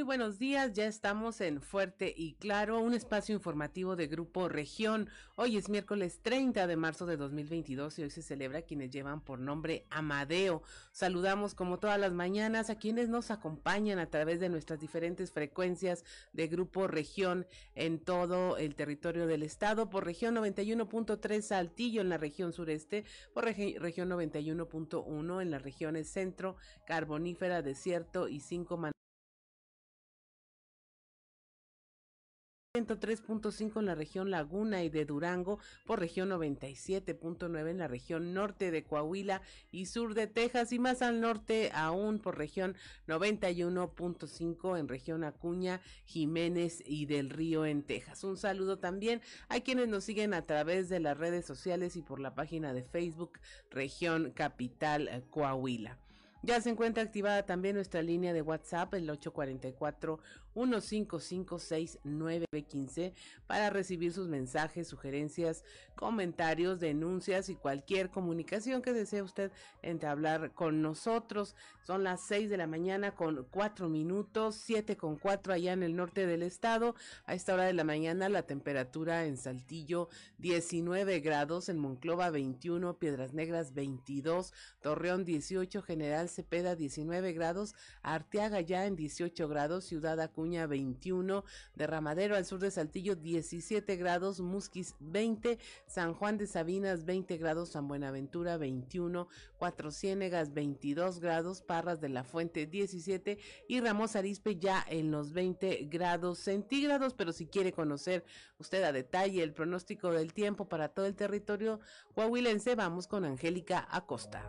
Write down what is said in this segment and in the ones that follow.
Muy buenos días, ya estamos en Fuerte y Claro, un espacio informativo de Grupo Región. Hoy es miércoles 30 de marzo de 2022 y hoy se celebra quienes llevan por nombre Amadeo. Saludamos como todas las mañanas a quienes nos acompañan a través de nuestras diferentes frecuencias de Grupo Región en todo el territorio del estado, por región 91.3 Saltillo en la región sureste, por región 91.1 en las regiones centro, carbonífera, desierto y cinco 103.5 en la región Laguna y de Durango, por región 97.9 en la región norte de Coahuila y sur de Texas y más al norte aún por región 91.5 en región Acuña, Jiménez y del Río en Texas. Un saludo también a quienes nos siguen a través de las redes sociales y por la página de Facebook Región Capital Coahuila. Ya se encuentra activada también nuestra línea de WhatsApp, el 844 1556915 para recibir sus mensajes, sugerencias, comentarios, denuncias y cualquier comunicación que desee usted entablar con nosotros. Son las 6 de la mañana con 4 minutos, 7 con 4 allá en el norte del estado. A esta hora de la mañana la temperatura en Saltillo 19 grados, en Monclova 21, Piedras Negras 22, Torreón 18, General Cepeda 19 grados, Arteaga ya en 18 grados, Ciudad Acuña 21, Derramadero al sur de Saltillo 17 grados, Musquis 20, San Juan de Sabinas 20 grados, San Buenaventura 21, Cuatro Ciénegas 22 grados, Parras de la Fuente 17 y Ramos Arispe ya en los 20 grados centígrados, pero si quiere conocer usted a detalle el pronóstico del tiempo para todo el territorio coahuilense, vamos con Angélica Acosta.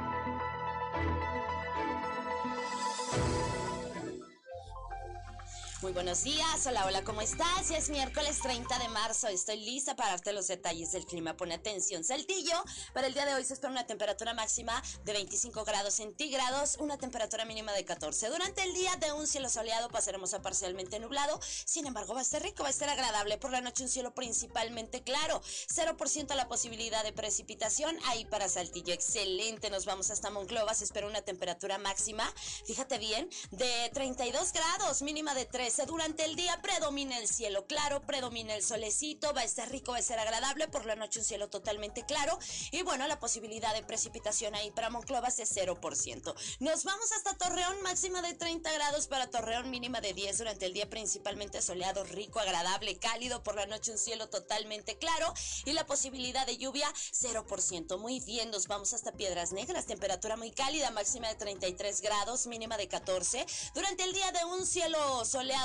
Muy buenos días, hola, hola, ¿cómo estás? Ya es miércoles 30 de marzo, estoy lista para darte los detalles del clima. Pone atención, Saltillo. Para el día de hoy se espera una temperatura máxima de 25 grados centígrados, una temperatura mínima de 14. Durante el día de un cielo soleado pasaremos a parcialmente nublado, sin embargo va a estar rico, va a estar agradable. Por la noche un cielo principalmente claro, 0% la posibilidad de precipitación ahí para Saltillo. Excelente, nos vamos hasta Monclova, se espera una temperatura máxima, fíjate bien, de 32 grados, mínima de 3 durante el día predomina el cielo claro, predomina el solecito, va a estar rico, va a ser agradable, por la noche un cielo totalmente claro y bueno, la posibilidad de precipitación ahí para Monclova es de 0%. Nos vamos hasta Torreón, máxima de 30 grados para Torreón, mínima de 10 durante el día principalmente soleado, rico, agradable, cálido, por la noche un cielo totalmente claro y la posibilidad de lluvia 0%. Muy bien, nos vamos hasta Piedras Negras, temperatura muy cálida, máxima de 33 grados, mínima de 14. Durante el día de un cielo soleado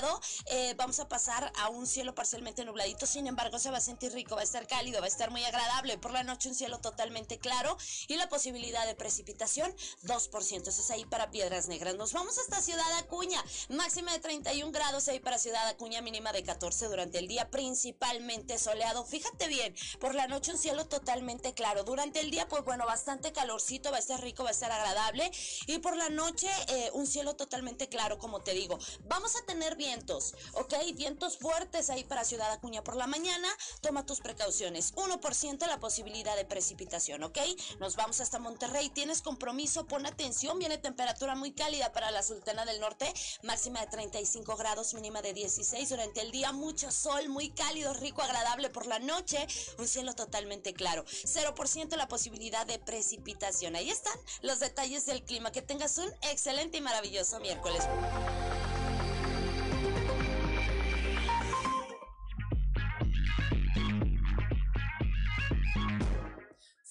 eh, vamos a pasar a un cielo parcialmente nubladito, sin embargo se va a sentir rico, va a estar cálido, va a estar muy agradable. Por la noche un cielo totalmente claro y la posibilidad de precipitación 2%. Eso es ahí para Piedras Negras. Nos vamos hasta Ciudad Acuña, máxima de 31 grados ahí para Ciudad Acuña, mínima de 14 durante el día, principalmente soleado. Fíjate bien, por la noche un cielo totalmente claro. Durante el día, pues bueno, bastante calorcito, va a estar rico, va a estar agradable. Y por la noche, eh, un cielo totalmente claro, como te digo. Vamos a tener bien vientos, ¿ok? Vientos fuertes ahí para Ciudad Acuña por la mañana. Toma tus precauciones. 1% la posibilidad de precipitación, ¿ok? Nos vamos hasta Monterrey. Tienes compromiso, pon atención. Viene temperatura muy cálida para la Sultana del Norte. Máxima de 35 grados, mínima de 16. Durante el día, mucho sol, muy cálido, rico, agradable por la noche. Un cielo totalmente claro. 0% la posibilidad de precipitación. Ahí están los detalles del clima. Que tengas un excelente y maravilloso miércoles.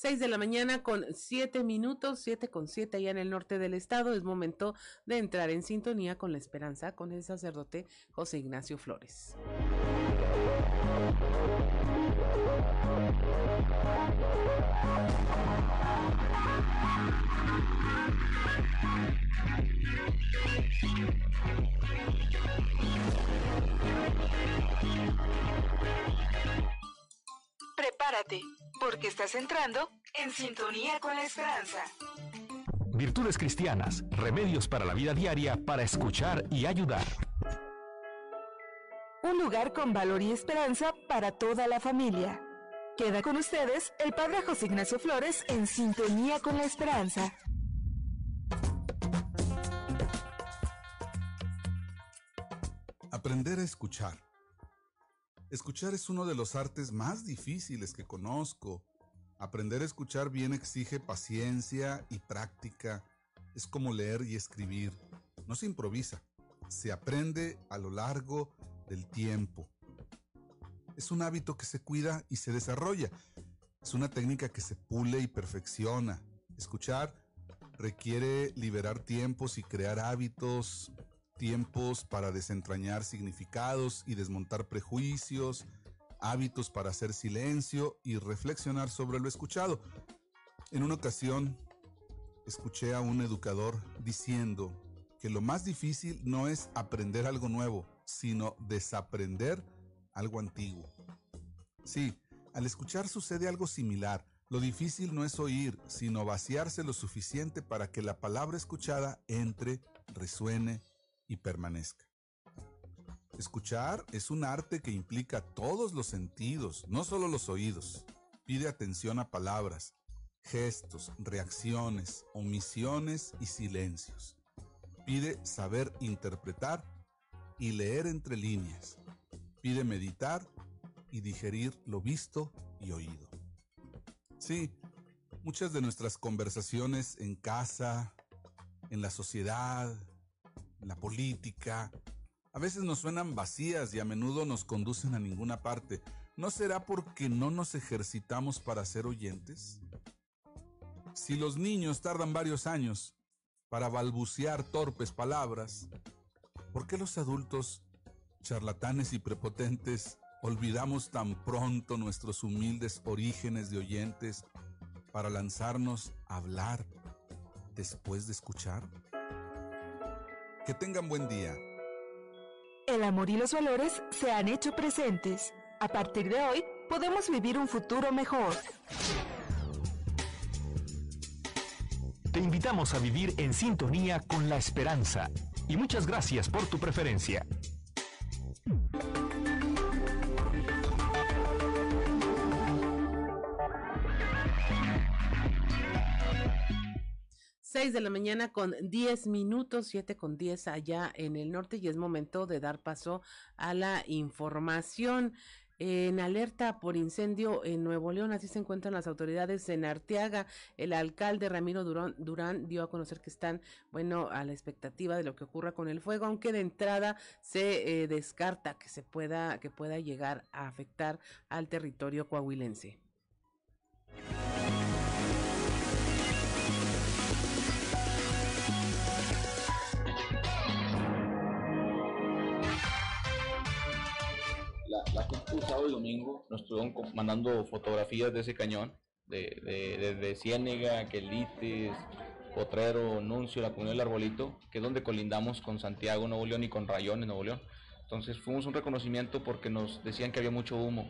6 de la mañana con 7 minutos, 7 con 7 allá en el norte del estado. Es momento de entrar en sintonía con la esperanza con el sacerdote José Ignacio Flores. Prepárate, porque estás entrando en sintonía con la esperanza. Virtudes cristianas, remedios para la vida diaria para escuchar y ayudar. Un lugar con valor y esperanza para toda la familia. Queda con ustedes el Padre José Ignacio Flores en sintonía con la esperanza. Aprender a escuchar. Escuchar es uno de los artes más difíciles que conozco. Aprender a escuchar bien exige paciencia y práctica. Es como leer y escribir. No se improvisa, se aprende a lo largo del tiempo. Es un hábito que se cuida y se desarrolla. Es una técnica que se pule y perfecciona. Escuchar requiere liberar tiempos y crear hábitos, tiempos para desentrañar significados y desmontar prejuicios, hábitos para hacer silencio y reflexionar sobre lo escuchado. En una ocasión, escuché a un educador diciendo que lo más difícil no es aprender algo nuevo, sino desaprender algo antiguo. Sí, al escuchar sucede algo similar. Lo difícil no es oír, sino vaciarse lo suficiente para que la palabra escuchada entre, resuene y permanezca. Escuchar es un arte que implica todos los sentidos, no solo los oídos. Pide atención a palabras, gestos, reacciones, omisiones y silencios. Pide saber interpretar y leer entre líneas. Pide meditar y digerir lo visto y oído. Sí, muchas de nuestras conversaciones en casa, en la sociedad, la política, a veces nos suenan vacías y a menudo nos conducen a ninguna parte. ¿No será porque no nos ejercitamos para ser oyentes? Si los niños tardan varios años para balbucear torpes palabras, ¿por qué los adultos, charlatanes y prepotentes, olvidamos tan pronto nuestros humildes orígenes de oyentes para lanzarnos a hablar después de escuchar? Que tengan buen día. El amor y los valores se han hecho presentes. A partir de hoy, podemos vivir un futuro mejor. Te invitamos a vivir en sintonía con la esperanza. Y muchas gracias por tu preferencia. 6 de la mañana con 10 minutos, 7 con 10 allá en el norte y es momento de dar paso a la información. En alerta por incendio en Nuevo León, así se encuentran las autoridades en Arteaga. El alcalde Ramiro Durán, Durán dio a conocer que están, bueno, a la expectativa de lo que ocurra con el fuego, aunque de entrada se eh, descarta que se pueda, que pueda llegar a afectar al territorio coahuilense. La, gente sábado y domingo nos estuvieron mandando fotografías de ese cañón, de, de, Ciénega, Quelites, Potrero, Nuncio, la comunidad del Arbolito, que es donde colindamos con Santiago, Nuevo León y con Rayón en Nuevo León. Entonces fuimos un reconocimiento porque nos decían que había mucho humo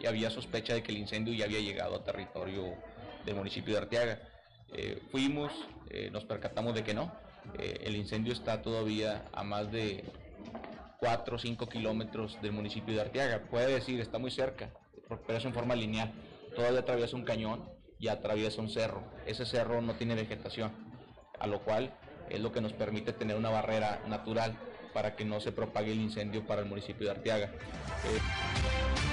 y había sospecha de que el incendio ya había llegado a territorio del municipio de Arteaga. Eh, fuimos, eh, nos percatamos de que no. Eh, el incendio está todavía a más de 4 o 5 kilómetros del municipio de Arteaga. Puede decir, está muy cerca, pero es en forma lineal. Todavía atraviesa un cañón y atraviesa un cerro. Ese cerro no tiene vegetación, a lo cual es lo que nos permite tener una barrera natural para que no se propague el incendio para el municipio de Arteaga. Eh,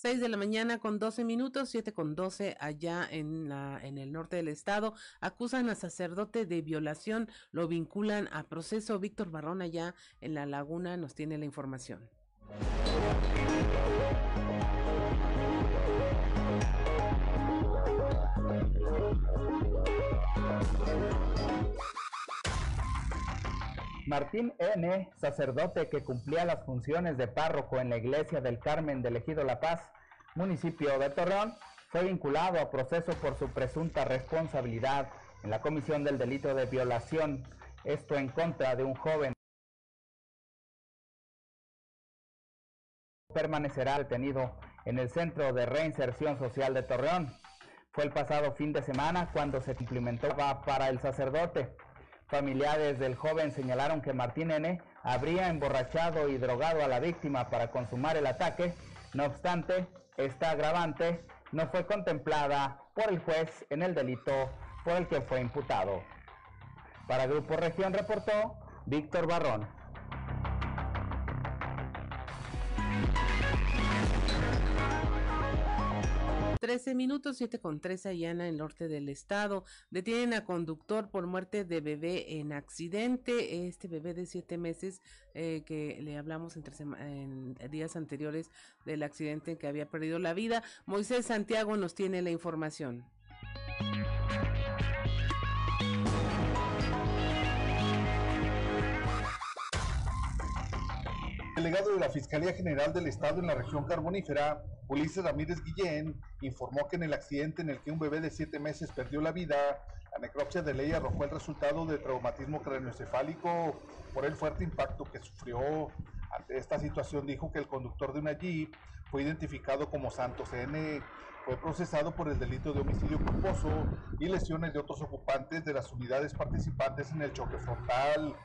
6 de la mañana con 12 minutos, 7 con 12 allá en, la, en el norte del estado. Acusan a sacerdote de violación, lo vinculan a proceso. Víctor Barrón allá en la laguna nos tiene la información. Martín N., sacerdote que cumplía las funciones de párroco en la iglesia del Carmen de Ejido La Paz, municipio de Torreón, fue vinculado a proceso por su presunta responsabilidad en la comisión del delito de violación, esto en contra de un joven. Permanecerá detenido en el Centro de Reinserción Social de Torreón. Fue el pasado fin de semana cuando se cumplimentó para el sacerdote. Familiares del joven señalaron que Martín N. habría emborrachado y drogado a la víctima para consumar el ataque. No obstante, esta agravante no fue contemplada por el juez en el delito por el que fue imputado. Para Grupo Región reportó Víctor Barrón. 13 minutos, 7 con 13 allá en el norte del estado. Detienen a conductor por muerte de bebé en accidente. Este bebé de 7 meses eh, que le hablamos entre en días anteriores del accidente en que había perdido la vida. Moisés Santiago nos tiene la información. Delegado de la Fiscalía General del Estado en la región carbonífera, Ulises Ramírez Guillén, informó que en el accidente en el que un bebé de siete meses perdió la vida, la necropsia de ley arrojó el resultado de traumatismo craneoencefálico por el fuerte impacto que sufrió. Ante esta situación dijo que el conductor de una Jeep fue identificado como Santos N. Fue procesado por el delito de homicidio culposo y lesiones de otros ocupantes de las unidades participantes en el choque frontal.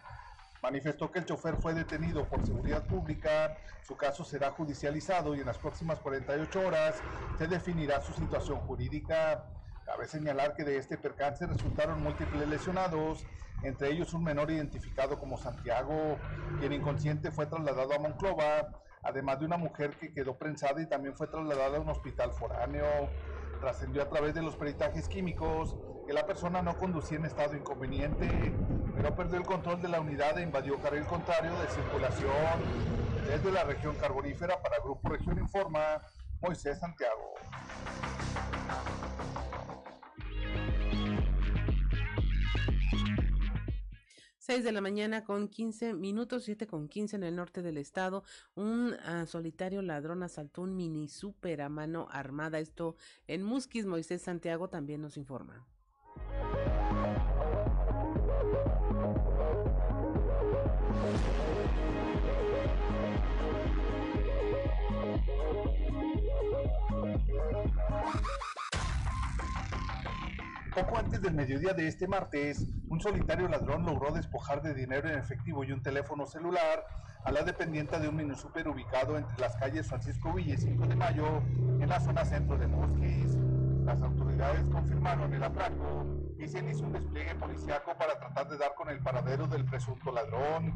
Manifestó que el chofer fue detenido por seguridad pública, su caso será judicializado y en las próximas 48 horas se definirá su situación jurídica. Cabe señalar que de este percance resultaron múltiples lesionados, entre ellos un menor identificado como Santiago, quien inconsciente fue trasladado a Monclova, además de una mujer que quedó prensada y también fue trasladada a un hospital foráneo. Trascendió a través de los peritajes químicos que la persona no conducía en estado inconveniente, pero perdió el control de la unidad e invadió carril contrario de circulación. Desde la región carbonífera para Grupo Región Informa, Moisés Santiago. 6 de la mañana con 15 minutos, 7 con 15 en el norte del estado. Un ah, solitario ladrón asaltó un mini super a mano armada. Esto en Musquis, Moisés Santiago también nos informa. Poco antes del mediodía de este martes, un solitario ladrón logró despojar de dinero en efectivo y un teléfono celular a la dependiente de un mini super ubicado entre las calles Francisco Villa y 5 de Mayo, en la zona centro de Mosquis. Las autoridades confirmaron el atraco y se inició un despliegue policiaco para tratar de dar con el paradero del presunto ladrón.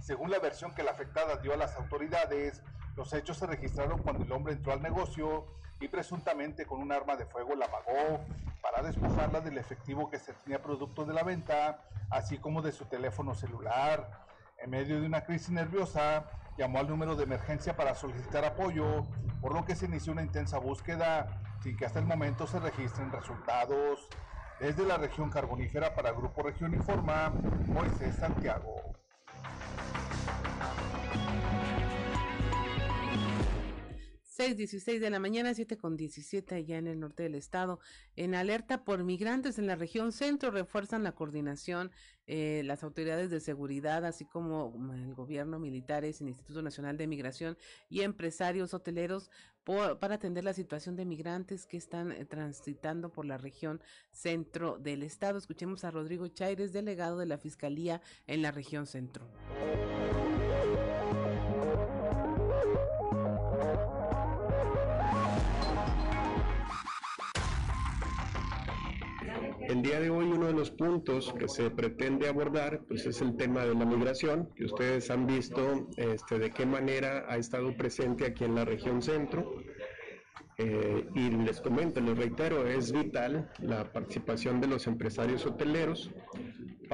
Según la versión que la afectada dio a las autoridades, los hechos se registraron cuando el hombre entró al negocio y presuntamente con un arma de fuego la amagó para despojarla del efectivo que se tenía producto de la venta, así como de su teléfono celular. En medio de una crisis nerviosa, llamó al número de emergencia para solicitar apoyo, por lo que se inició una intensa búsqueda, sin que hasta el momento se registren resultados. Desde la región carbonífera para Grupo Región Informa, Moisés Santiago. 6.16 de la mañana, 7 con 17 allá en el norte del estado. En alerta por migrantes en la región centro refuerzan la coordinación eh, las autoridades de seguridad, así como mm, el gobierno, militares, el Instituto Nacional de Migración y empresarios hoteleros para atender la situación de migrantes que están eh, transitando por la región centro del estado. Escuchemos a Rodrigo Chaires, delegado de la Fiscalía en la región centro. El día de hoy uno de los puntos que se pretende abordar pues es el tema de la migración, que ustedes han visto este, de qué manera ha estado presente aquí en la región centro. Eh, y les comento, les reitero, es vital la participación de los empresarios hoteleros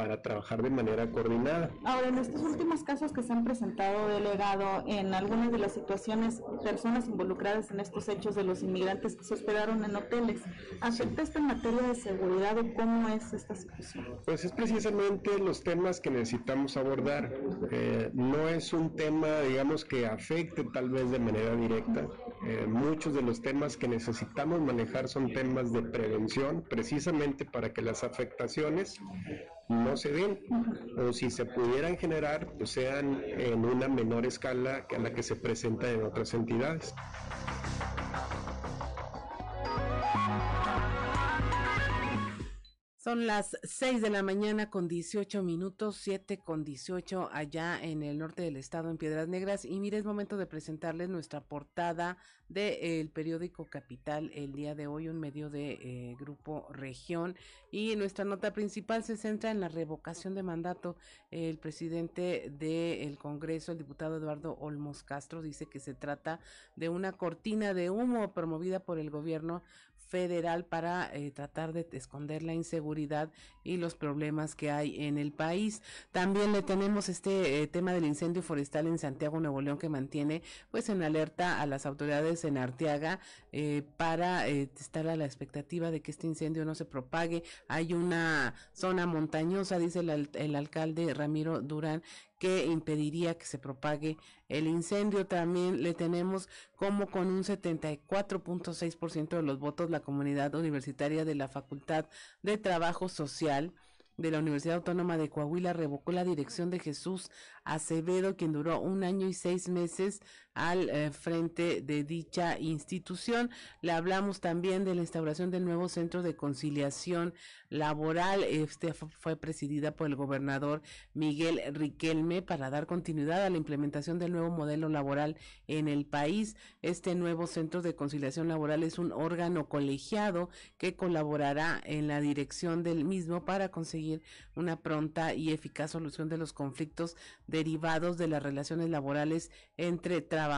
para trabajar de manera coordinada. Ahora, en estos últimos casos que se han presentado, delegado, en algunas de las situaciones, personas involucradas en estos hechos de los inmigrantes que se hospedaron en hoteles, ¿afecta esto en materia de seguridad o cómo es esta situación? Pues es precisamente los temas que necesitamos abordar. Eh, no es un tema, digamos, que afecte tal vez de manera directa. Eh, muchos de los temas que necesitamos manejar son temas de prevención, precisamente para que las afectaciones no se den o si se pudieran generar, pues sean en una menor escala que a la que se presenta en otras entidades. Son las 6 de la mañana con 18 minutos, 7 con 18 allá en el norte del estado, en Piedras Negras. Y mire, es momento de presentarles nuestra portada del periódico Capital el día de hoy, un medio de eh, Grupo Región. Y nuestra nota principal se centra en la revocación de mandato. El presidente del Congreso, el diputado Eduardo Olmos Castro, dice que se trata de una cortina de humo promovida por el gobierno federal para eh, tratar de esconder la inseguridad y los problemas que hay en el país. También le tenemos este eh, tema del incendio forestal en Santiago, Nuevo León, que mantiene pues en alerta a las autoridades en Arteaga eh, para estar a la expectativa de que este incendio no se propague. Hay una zona montañosa, dice el, el alcalde Ramiro Durán, que impediría que se propague el incendio. También le tenemos como con un 74.6% de los votos la comunidad universitaria de la Facultad de Trabajo Social de la Universidad Autónoma de Coahuila revocó la dirección de Jesús Acevedo, quien duró un año y seis meses al eh, frente de dicha institución. Le hablamos también de la instauración del nuevo centro de conciliación laboral. Este fue presidida por el gobernador Miguel Riquelme para dar continuidad a la implementación del nuevo modelo laboral en el país. Este nuevo centro de conciliación laboral es un órgano colegiado que colaborará en la dirección del mismo para conseguir una pronta y eficaz solución de los conflictos derivados de las relaciones laborales entre trabajadores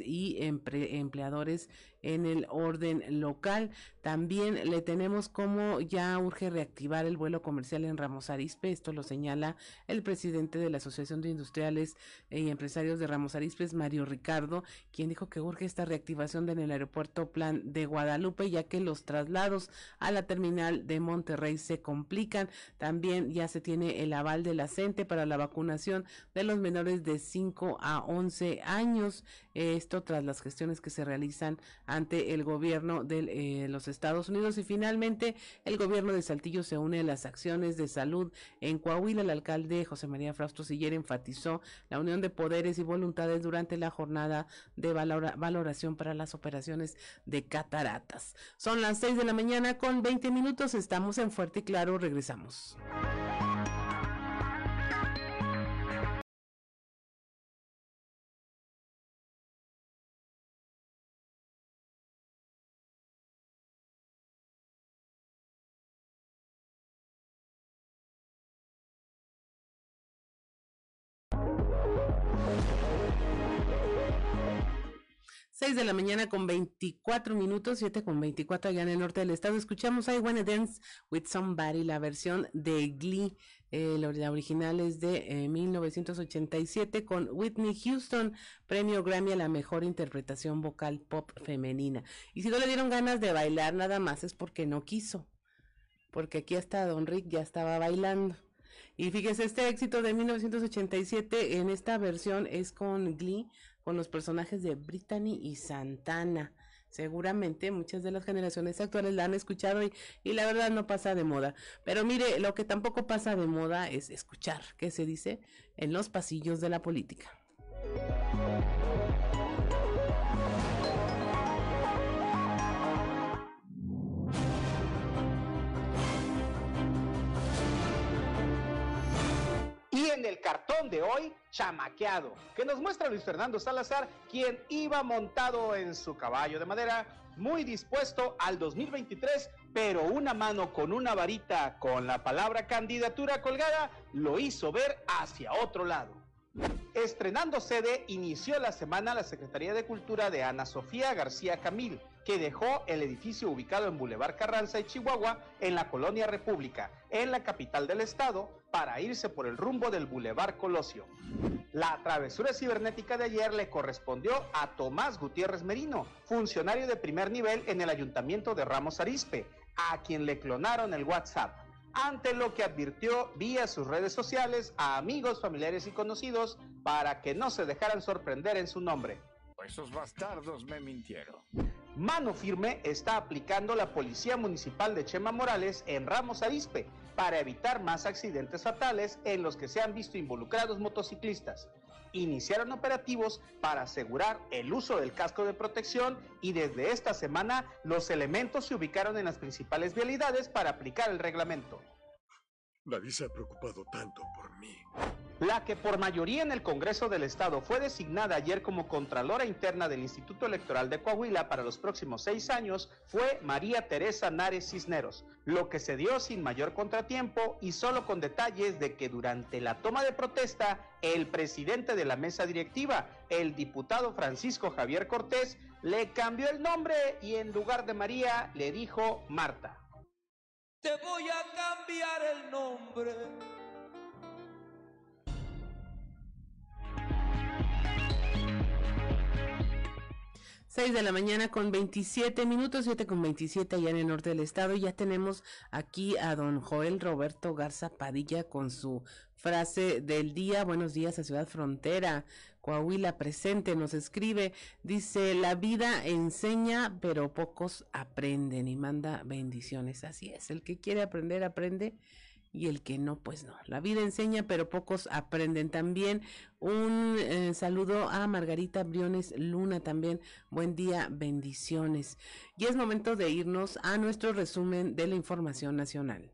y empleadores en el orden local. También le tenemos como ya urge reactivar el vuelo comercial en Ramos Arizpe. Esto lo señala el presidente de la Asociación de Industriales y Empresarios de Ramos Arizpe, Mario Ricardo, quien dijo que urge esta reactivación en el aeropuerto Plan de Guadalupe, ya que los traslados a la terminal de Monterrey se complican. También ya se tiene el aval de la CENTE para la vacunación de los menores de 5 a 11 años. Esto tras las gestiones que se realizan ante el gobierno de eh, los Estados Unidos. Y finalmente, el gobierno de Saltillo se une a las acciones de salud en Coahuila. El alcalde José María Frausto Siller enfatizó la unión de poderes y voluntades durante la jornada de valoración para las operaciones de cataratas. Son las 6 de la mañana con 20 minutos. Estamos en Fuerte y Claro. Regresamos. 6 de la mañana con 24 minutos, 7 con 24 allá en el norte del estado. Escuchamos I Wanna Dance with Somebody, la versión de Glee. Eh, la original es de 1987 eh, con Whitney Houston, premio Grammy a la mejor interpretación vocal pop femenina. Y si no le dieron ganas de bailar nada más es porque no quiso, porque aquí hasta Don Rick ya estaba bailando. Y fíjese, este éxito de 1987 en esta versión es con Glee, con los personajes de Brittany y Santana. Seguramente muchas de las generaciones actuales la han escuchado y, y, la verdad no pasa de moda. Pero mire, lo que tampoco pasa de moda es escuchar qué se dice en los pasillos de la política. En el cartón de hoy, chamaqueado, que nos muestra Luis Fernando Salazar, quien iba montado en su caballo de madera, muy dispuesto al 2023, pero una mano con una varita con la palabra candidatura colgada lo hizo ver hacia otro lado. Estrenando sede, inició la semana la Secretaría de Cultura de Ana Sofía García Camil, que dejó el edificio ubicado en Boulevard Carranza y Chihuahua, en la Colonia República, en la capital del estado, para irse por el rumbo del Boulevard Colosio. La travesura cibernética de ayer le correspondió a Tomás Gutiérrez Merino, funcionario de primer nivel en el Ayuntamiento de Ramos Arispe, a quien le clonaron el WhatsApp ante lo que advirtió vía sus redes sociales a amigos, familiares y conocidos para que no se dejaran sorprender en su nombre. Esos bastardos me mintieron. Mano firme está aplicando la Policía Municipal de Chema Morales en Ramos Arispe para evitar más accidentes fatales en los que se han visto involucrados motociclistas. iniciaron operativos para asegurar el uso del casco de protección y desde esta semana los elementos se ubicaron en las principales vialidades para aplicar el reglamento. Nadie ha preocupado tanto por mí. La que por mayoría en el Congreso del Estado fue designada ayer como Contralora Interna del Instituto Electoral de Coahuila para los próximos seis años fue María Teresa Nares Cisneros, lo que se dio sin mayor contratiempo y solo con detalles de que durante la toma de protesta, el presidente de la mesa directiva, el diputado Francisco Javier Cortés, le cambió el nombre y en lugar de María le dijo Marta. Te voy a cambiar el nombre. Seis de la mañana con 27 minutos, 7 con 27 allá en el norte del estado. Ya tenemos aquí a don Joel Roberto Garza Padilla con su frase del día. Buenos días a Ciudad Frontera. Coahuila presente nos escribe, dice, la vida enseña, pero pocos aprenden y manda bendiciones. Así es, el que quiere aprender, aprende y el que no, pues no. La vida enseña, pero pocos aprenden. También un eh, saludo a Margarita Briones Luna también. Buen día, bendiciones. Y es momento de irnos a nuestro resumen de la información nacional.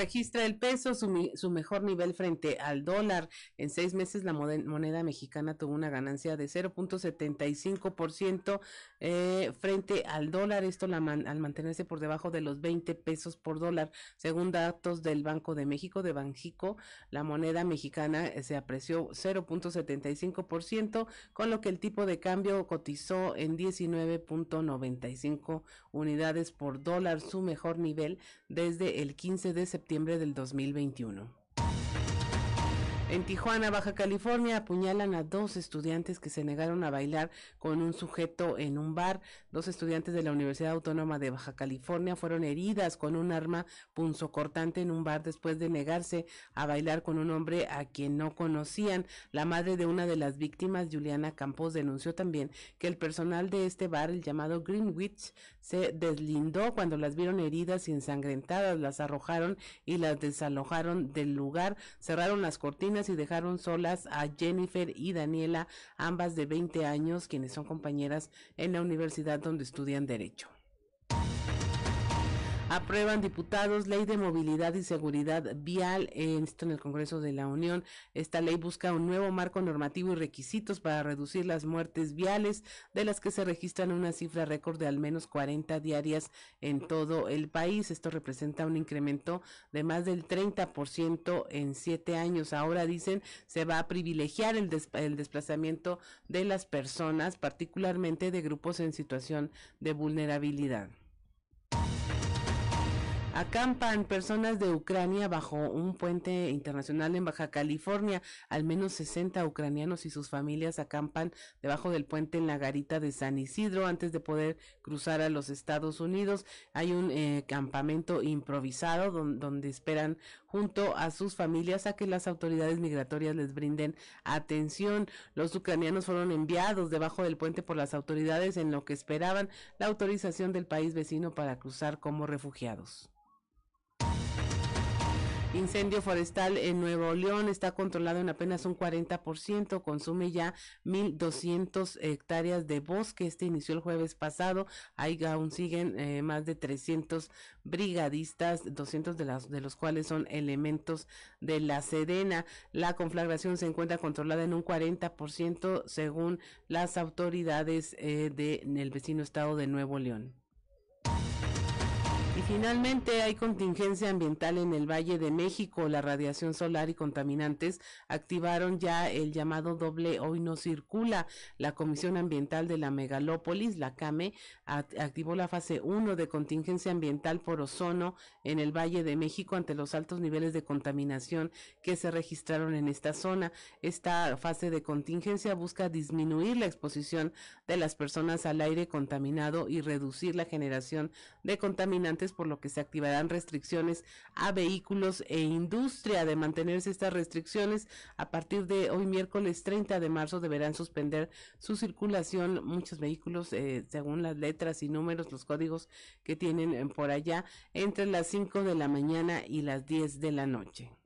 Registra el peso su, mejor nivel frente al dólar. En seis meses la moneda mexicana tuvo una ganancia de 0.75% eh, frente al dólar. Esto la al mantenerse por debajo de los 20 pesos por dólar. Según datos del Banco de México, de Banjico, la moneda mexicana eh, se apreció 0.75%, con lo que el tipo de cambio cotizó en 19.95 unidades por dólar, su mejor nivel desde el 15 de septiembre del 2021. En Tijuana, Baja California, apuñalan a dos estudiantes que se negaron a bailar con un sujeto en un bar. Dos estudiantes de la Universidad Autónoma de Baja California fueron heridas con un arma punzocortante en un bar después de negarse a bailar con un hombre a quien no conocían. La madre de una de las víctimas, Juliana Campos, denunció también que el personal de este bar, el llamado Greenwich, se deslindó cuando las vieron heridas y ensangrentadas, las arrojaron y las desalojaron del lugar, cerraron las cortinas y dejaron solas a Jennifer y Daniela, ambas de 20 años, quienes son compañeras en la universidad donde estudian Derecho. Aprueban diputados ley de movilidad y seguridad vial, esto en el Congreso de la Unión. Esta ley busca un nuevo marco normativo y requisitos para reducir las muertes viales, de las que se registran una cifra récord de al menos 40 diarias en todo el país. Esto representa un incremento de más del 30% en siete años. Ahora dicen se va a privilegiar el, el desplazamiento de las personas, particularmente de grupos en situación de vulnerabilidad. Acampan personas de Ucrania bajo un puente internacional en Baja California. Al menos 60 ucranianos y sus familias acampan debajo del puente en la garita de San Isidro antes de poder cruzar a los Estados Unidos. Hay un eh, campamento improvisado donde esperan junto a sus familias a que las autoridades migratorias les brinden atención. Los ucranianos fueron enviados debajo del puente por las autoridades en lo que esperaban la autorización del país vecino para cruzar como refugiados. Incendio forestal en Nuevo León está controlado en apenas un 40%, consume ya 1.200 hectáreas de bosque. Este inició el jueves pasado. Ahí aún siguen eh, más de 300 brigadistas, 200 de, las, de los cuales son elementos de la Sedena. La conflagración se encuentra controlada en un 40% según las autoridades eh, del vecino estado de Nuevo León. Y finalmente hay contingencia ambiental en el Valle de México. La radiación solar y contaminantes activaron ya el llamado doble hoy no circula. La Comisión Ambiental de la Megalópolis, la CAME, activó la fase 1 de contingencia ambiental por ozono en el Valle de México ante los altos niveles de contaminación que se registraron en esta zona. Esta fase de contingencia busca disminuir la exposición de las personas al aire contaminado y reducir la generación de contaminantes por lo que se activarán restricciones a vehículos e industria. De mantenerse estas restricciones, a partir de hoy miércoles 30 de marzo deberán suspender su circulación muchos vehículos eh, según las letras y números, los códigos que tienen eh, por allá entre las 5 de la mañana y las 10 de la noche.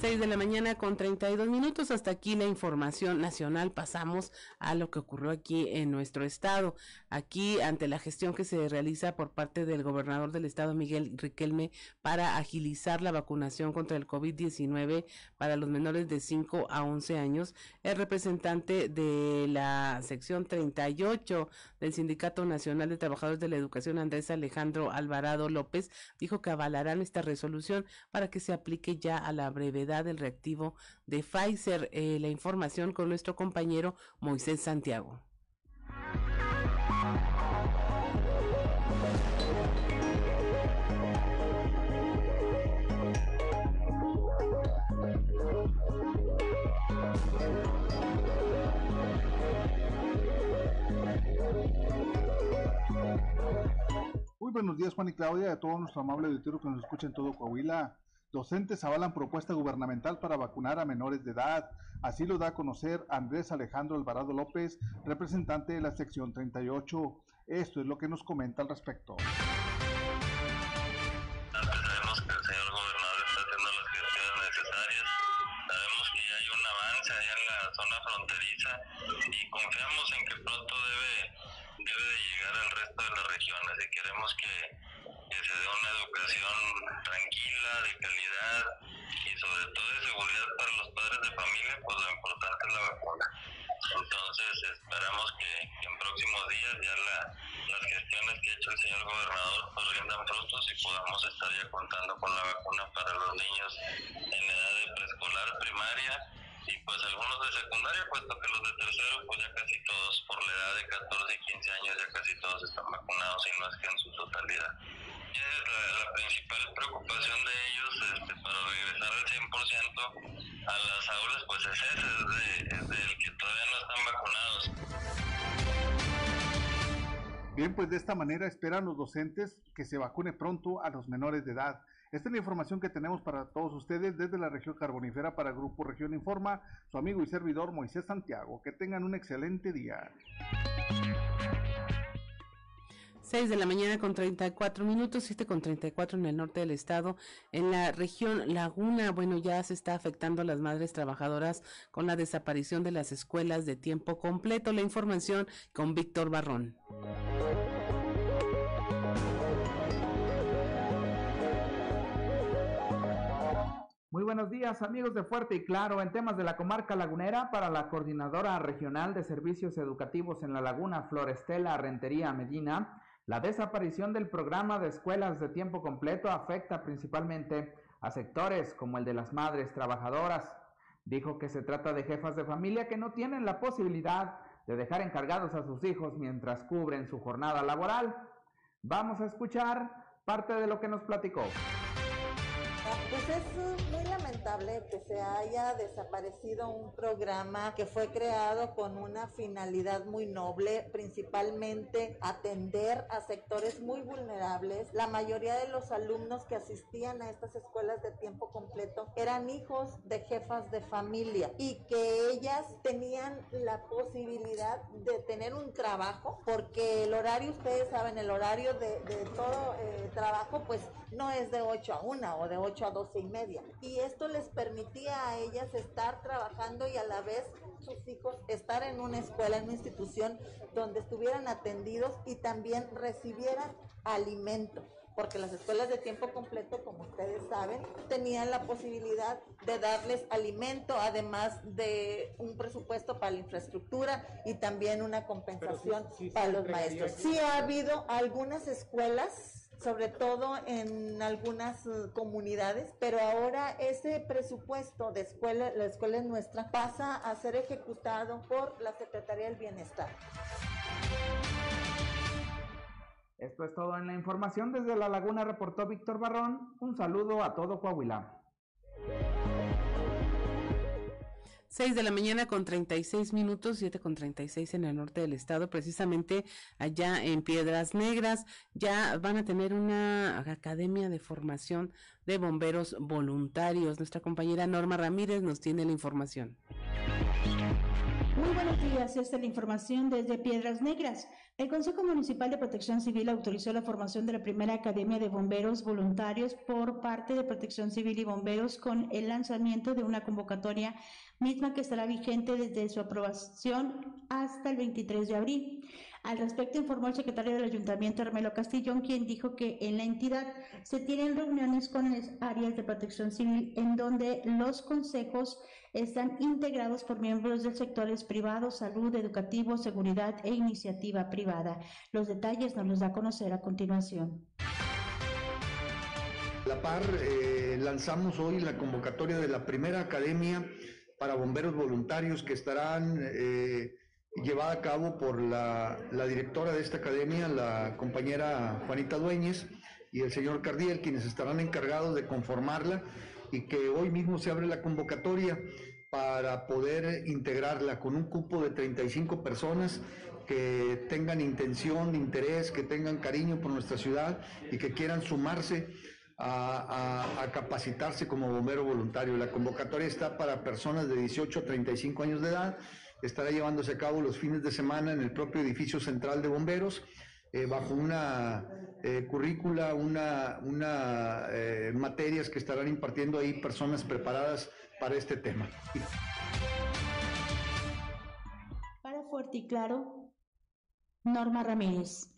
6 de la mañana con 32 minutos. Hasta aquí la información nacional. Pasamos a lo que ocurrió aquí en nuestro estado. Aquí, ante la gestión que se realiza por parte del gobernador del estado, Miguel Riquelme, para agilizar la vacunación contra el COVID-19 para los menores de 5 a 11 años, el representante de la sección 38 del Sindicato Nacional de Trabajadores de la Educación, Andrés Alejandro Alvarado López, dijo que avalarán esta resolución para que se aplique ya a la brevedad del reactivo de Pfizer. Eh, la información con nuestro compañero Moisés Santiago. Muy buenos días Juan y Claudia, a todo nuestro amable auditorio que nos escucha en todo Coahuila. Docentes avalan propuesta gubernamental para vacunar a menores de edad. Así lo da a conocer Andrés Alejandro Alvarado López, representante de la sección 38. Esto es lo que nos comenta al respecto. Esperan los docentes que se vacune pronto a los menores de edad. Esta es la información que tenemos para todos ustedes desde la región carbonífera para Grupo Región Informa, su amigo y servidor Moisés Santiago. Que tengan un excelente día. 6 de la mañana con 34 minutos, 7 con 34 en el norte del estado. En la región Laguna, bueno, ya se está afectando a las madres trabajadoras con la desaparición de las escuelas de tiempo completo. La información con Víctor Barrón. Muy buenos días amigos de Fuerte y Claro en temas de la comarca lagunera para la Coordinadora Regional de Servicios Educativos en la Laguna Florestela Rentería Medina. La desaparición del programa de escuelas de tiempo completo afecta principalmente a sectores como el de las madres trabajadoras. Dijo que se trata de jefas de familia que no tienen la posibilidad de dejar encargados a sus hijos mientras cubren su jornada laboral. Vamos a escuchar parte de lo que nos platicó. Pues es muy lamentable que se haya desaparecido un programa que fue creado con una finalidad muy noble, principalmente atender a sectores muy vulnerables. La mayoría de los alumnos que asistían a estas escuelas de tiempo completo eran hijos de jefas de familia y que ellas tenían la posibilidad de tener un trabajo, porque el horario, ustedes saben, el horario de, todo eh, trabajo pues no es de 8 a 1 o de 8 a 12 y media. Y esto les permitía a ellas estar trabajando y a la vez sus hijos estar en una escuela, en una institución donde estuvieran atendidos y también recibieran alimento porque las escuelas de tiempo completo, como ustedes saben, tenían la posibilidad de darles alimento, además de un presupuesto para la infraestructura y también una compensación para los maestros. Sí ha habido algunas escuelas sobre todo en algunas eh, comunidades, pero ahora ese presupuesto de escuela, la escuela nuestra, pasa a ser ejecutado por la Secretaría del Bienestar. Esto es todo en la información. Desde La Laguna reportó Víctor Barrón. Un saludo a todo Coahuila. 6 de la mañana con 36 minutos, 7 con 36 en el norte del estado, precisamente allá en Piedras Negras. Ya van a tener una academia de formación de bomberos voluntarios. Nuestra compañera Norma Ramírez nos tiene la información. Muy buenos días, esta es la información desde Piedras Negras. El Consejo Municipal de Protección Civil autorizó la formación de la primera Academia de Bomberos Voluntarios por parte de Protección Civil y Bomberos con el lanzamiento de una convocatoria misma que estará vigente desde su aprobación hasta el 23 de abril. Al respecto informó el secretario del Ayuntamiento, Hermelo Castillón, quien dijo que en la entidad se tienen reuniones con las áreas de protección civil en donde los consejos están integrados por miembros del sectores privados, salud, educativo, seguridad e iniciativa privada. Los detalles nos los da a conocer a continuación. La PAR eh, lanzamos hoy la convocatoria de la primera academia para bomberos voluntarios que estarán eh, llevada a cabo por la, directora de esta academia, la compañera Juanita Dueñez y el señor Cardiel, quienes estarán encargados de conformarla y que hoy mismo se abre la convocatoria para poder integrarla con un cupo de 35 personas que tengan intención, interés, que tengan cariño por nuestra ciudad y que quieran sumarse a, a, capacitarse como bombero voluntario. La convocatoria está para personas de 18 a 35 años de edad estará llevándose a cabo los fines de semana en el propio edificio central de bomberos. Eh, bajo una eh, currícula, una, una eh, materias que estarán impartiendo ahí personas preparadas para este tema. Para Fuerte y Claro, Norma Ramírez.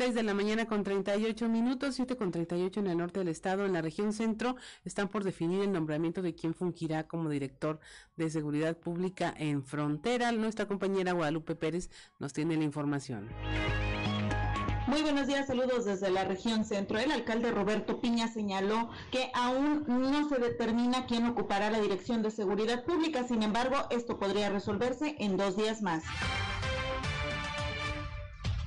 6 de la mañana con 38 minutos, 7 con 38 en el norte del estado. En la región centro están por definir el nombramiento de quien fungirá como director de seguridad pública en frontera. Nuestra compañera Guadalupe Pérez nos tiene la información. Muy buenos días, saludos desde la región centro. El alcalde Roberto Piña señaló que aún no se determina quién ocupará la dirección de seguridad pública, sin embargo, esto podría resolverse en dos días más.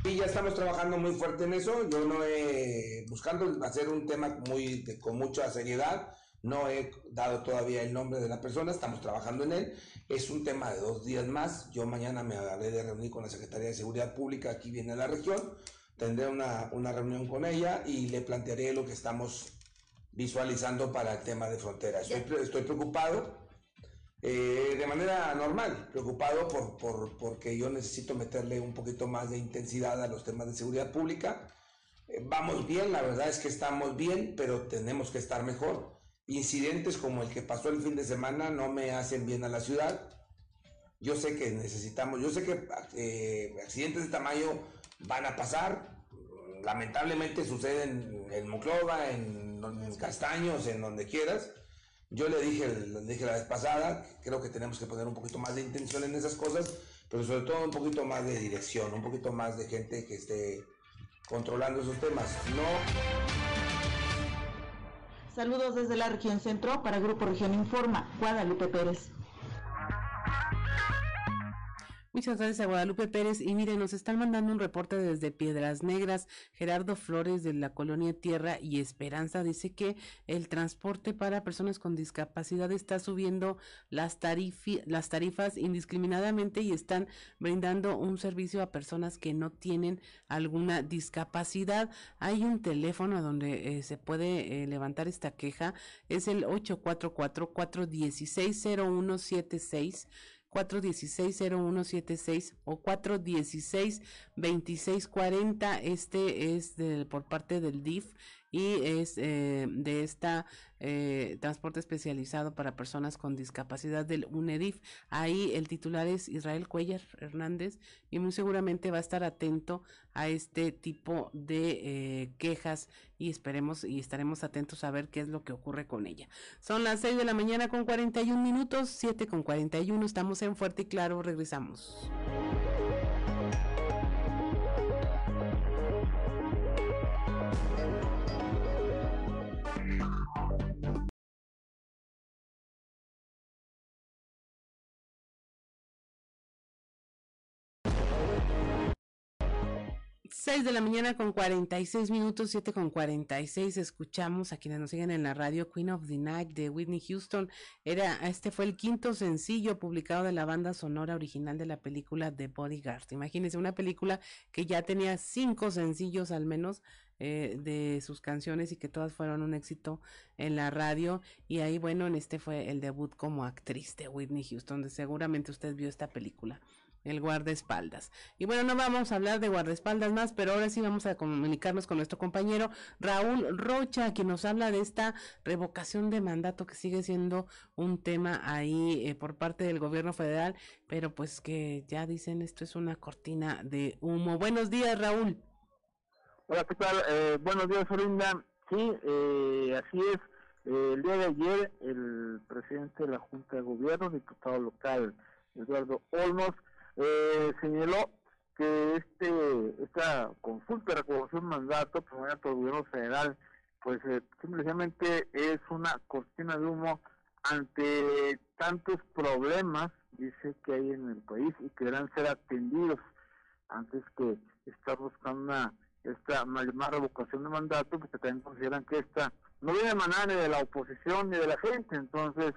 Y ya estamos trabajando muy fuerte en eso. Yo no he, buscando hacer un tema muy, con mucha seriedad, no he dado todavía el nombre de la persona, estamos trabajando en él. Es un tema de dos días más. Yo mañana me haré de reunir con la Secretaría de Seguridad Pública, aquí viene la región. Tendré una, una reunión con ella y le plantearé lo que estamos visualizando para el tema de frontera. Estoy, estoy preocupado eh, de manera normal, preocupado por, por, porque yo necesito meterle un poquito más de intensidad a los temas de seguridad pública. Eh, vamos bien, la verdad es que estamos bien, pero tenemos que estar mejor. Incidentes como el que pasó el fin de semana no me hacen bien a la ciudad. Yo sé que necesitamos, yo sé que eh, accidentes de tamaño van a pasar. Lamentablemente suceden en Monclova, en, en Castaños, en donde quieras yo le dije, le dije la vez pasada, creo que tenemos que poner un poquito más de intención en esas cosas, pero sobre todo un poquito más de dirección, un poquito más de gente que esté controlando esos temas. No. Saludos desde la región centro para Grupo Región Informa, Guadalupe Pérez. Muchas gracias a Guadalupe Pérez. Y miren, nos están mandando un reporte desde Piedras Negras. Gerardo Flores de la colonia Tierra y Esperanza dice que el transporte para personas con discapacidad está subiendo las, las tarifas indiscriminadamente y están brindando un servicio a personas que no tienen alguna discapacidad. Hay un teléfono donde eh, se puede eh, levantar esta queja. Es el 844 416 0176 416-0176 o 416-2640. Este es por parte del DIF y es eh, de esta eh, transporte especializado para personas con discapacidad del UNEDIF. Ahí el titular es Israel Cuellar Hernández y muy seguramente va a estar atento a este tipo de eh, quejas y esperemos y estaremos atentos a ver qué es lo que ocurre con ella. Son las 6 de la mañana con 41 minutos, 7 con 41, estamos en Fuerte y Claro, regresamos. 6 de la mañana con 46 minutos, 7 con 46. Escuchamos a quienes nos siguen en la radio Queen of the Night de Whitney Houston. Era, este fue el quinto sencillo publicado de la banda sonora original de la película The Bodyguard. Imagínense una película que ya tenía cinco sencillos al menos eh, de sus canciones y que todas fueron un éxito en la radio. Y ahí, bueno, en este fue el debut como actriz de Whitney Houston, donde seguramente usted vio esta película el guardaespaldas. Y bueno, no vamos a hablar de guardaespaldas más, pero ahora sí vamos a comunicarnos con nuestro compañero Raúl Rocha, quien nos habla de esta revocación de mandato que sigue siendo un tema ahí eh, por parte del gobierno federal, pero pues que ya dicen esto es una cortina de humo. Buenos días, Raúl. Hola, ¿qué tal? Eh, buenos días, Olinda. Sí, eh, así es. el día de ayer, el presidente de la Junta de Gobierno, diputado local, Eduardo Olmos, eh, señaló que este esta consulta de reconocimiento de mandato promovida por el gobierno federal pues eh, simplemente es una cortina de humo ante tantos problemas dice que hay en el país y que deberán ser atendidos antes que estar buscando una esta más revocación de mandato porque también consideran que esta no viene de manera ni de la oposición ni de la gente entonces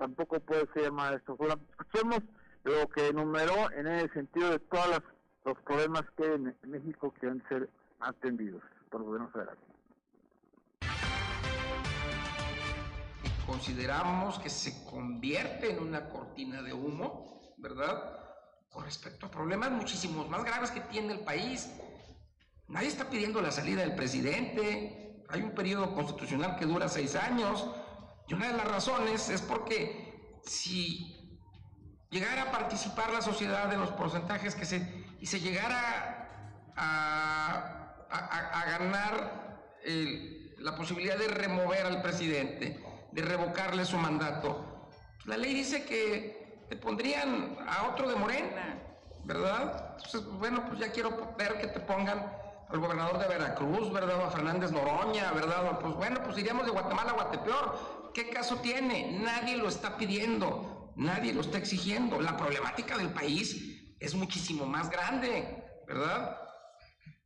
tampoco puede ser llamada esto. Escuchemos lo que enumeró en el sentido de todos los problemas que hay en México que deben ser atendidos por el gobierno federal. Consideramos que se convierte en una cortina de humo, ¿verdad? Con respecto a problemas muchísimos más graves que tiene el país. Nadie está pidiendo la salida del presidente. Hay un periodo constitucional que dura seis años. Y una de las razones es porque si llegara a participar la sociedad en los porcentajes que se y se llegara a, a, ganar la posibilidad de remover al presidente, de revocarle su mandato. La ley dice que te pondrían a otro de Morena, ¿verdad? Entonces, bueno, pues ya quiero ver que te pongan al gobernador de Veracruz, ¿verdad? A Fernández Noroña, ¿verdad? Pues bueno, pues iríamos de Guatemala a Guatepeor. ¿Qué caso tiene? Nadie lo está pidiendo. Nadie lo está exigiendo. La problemática del país es muchísimo más grande, ¿verdad?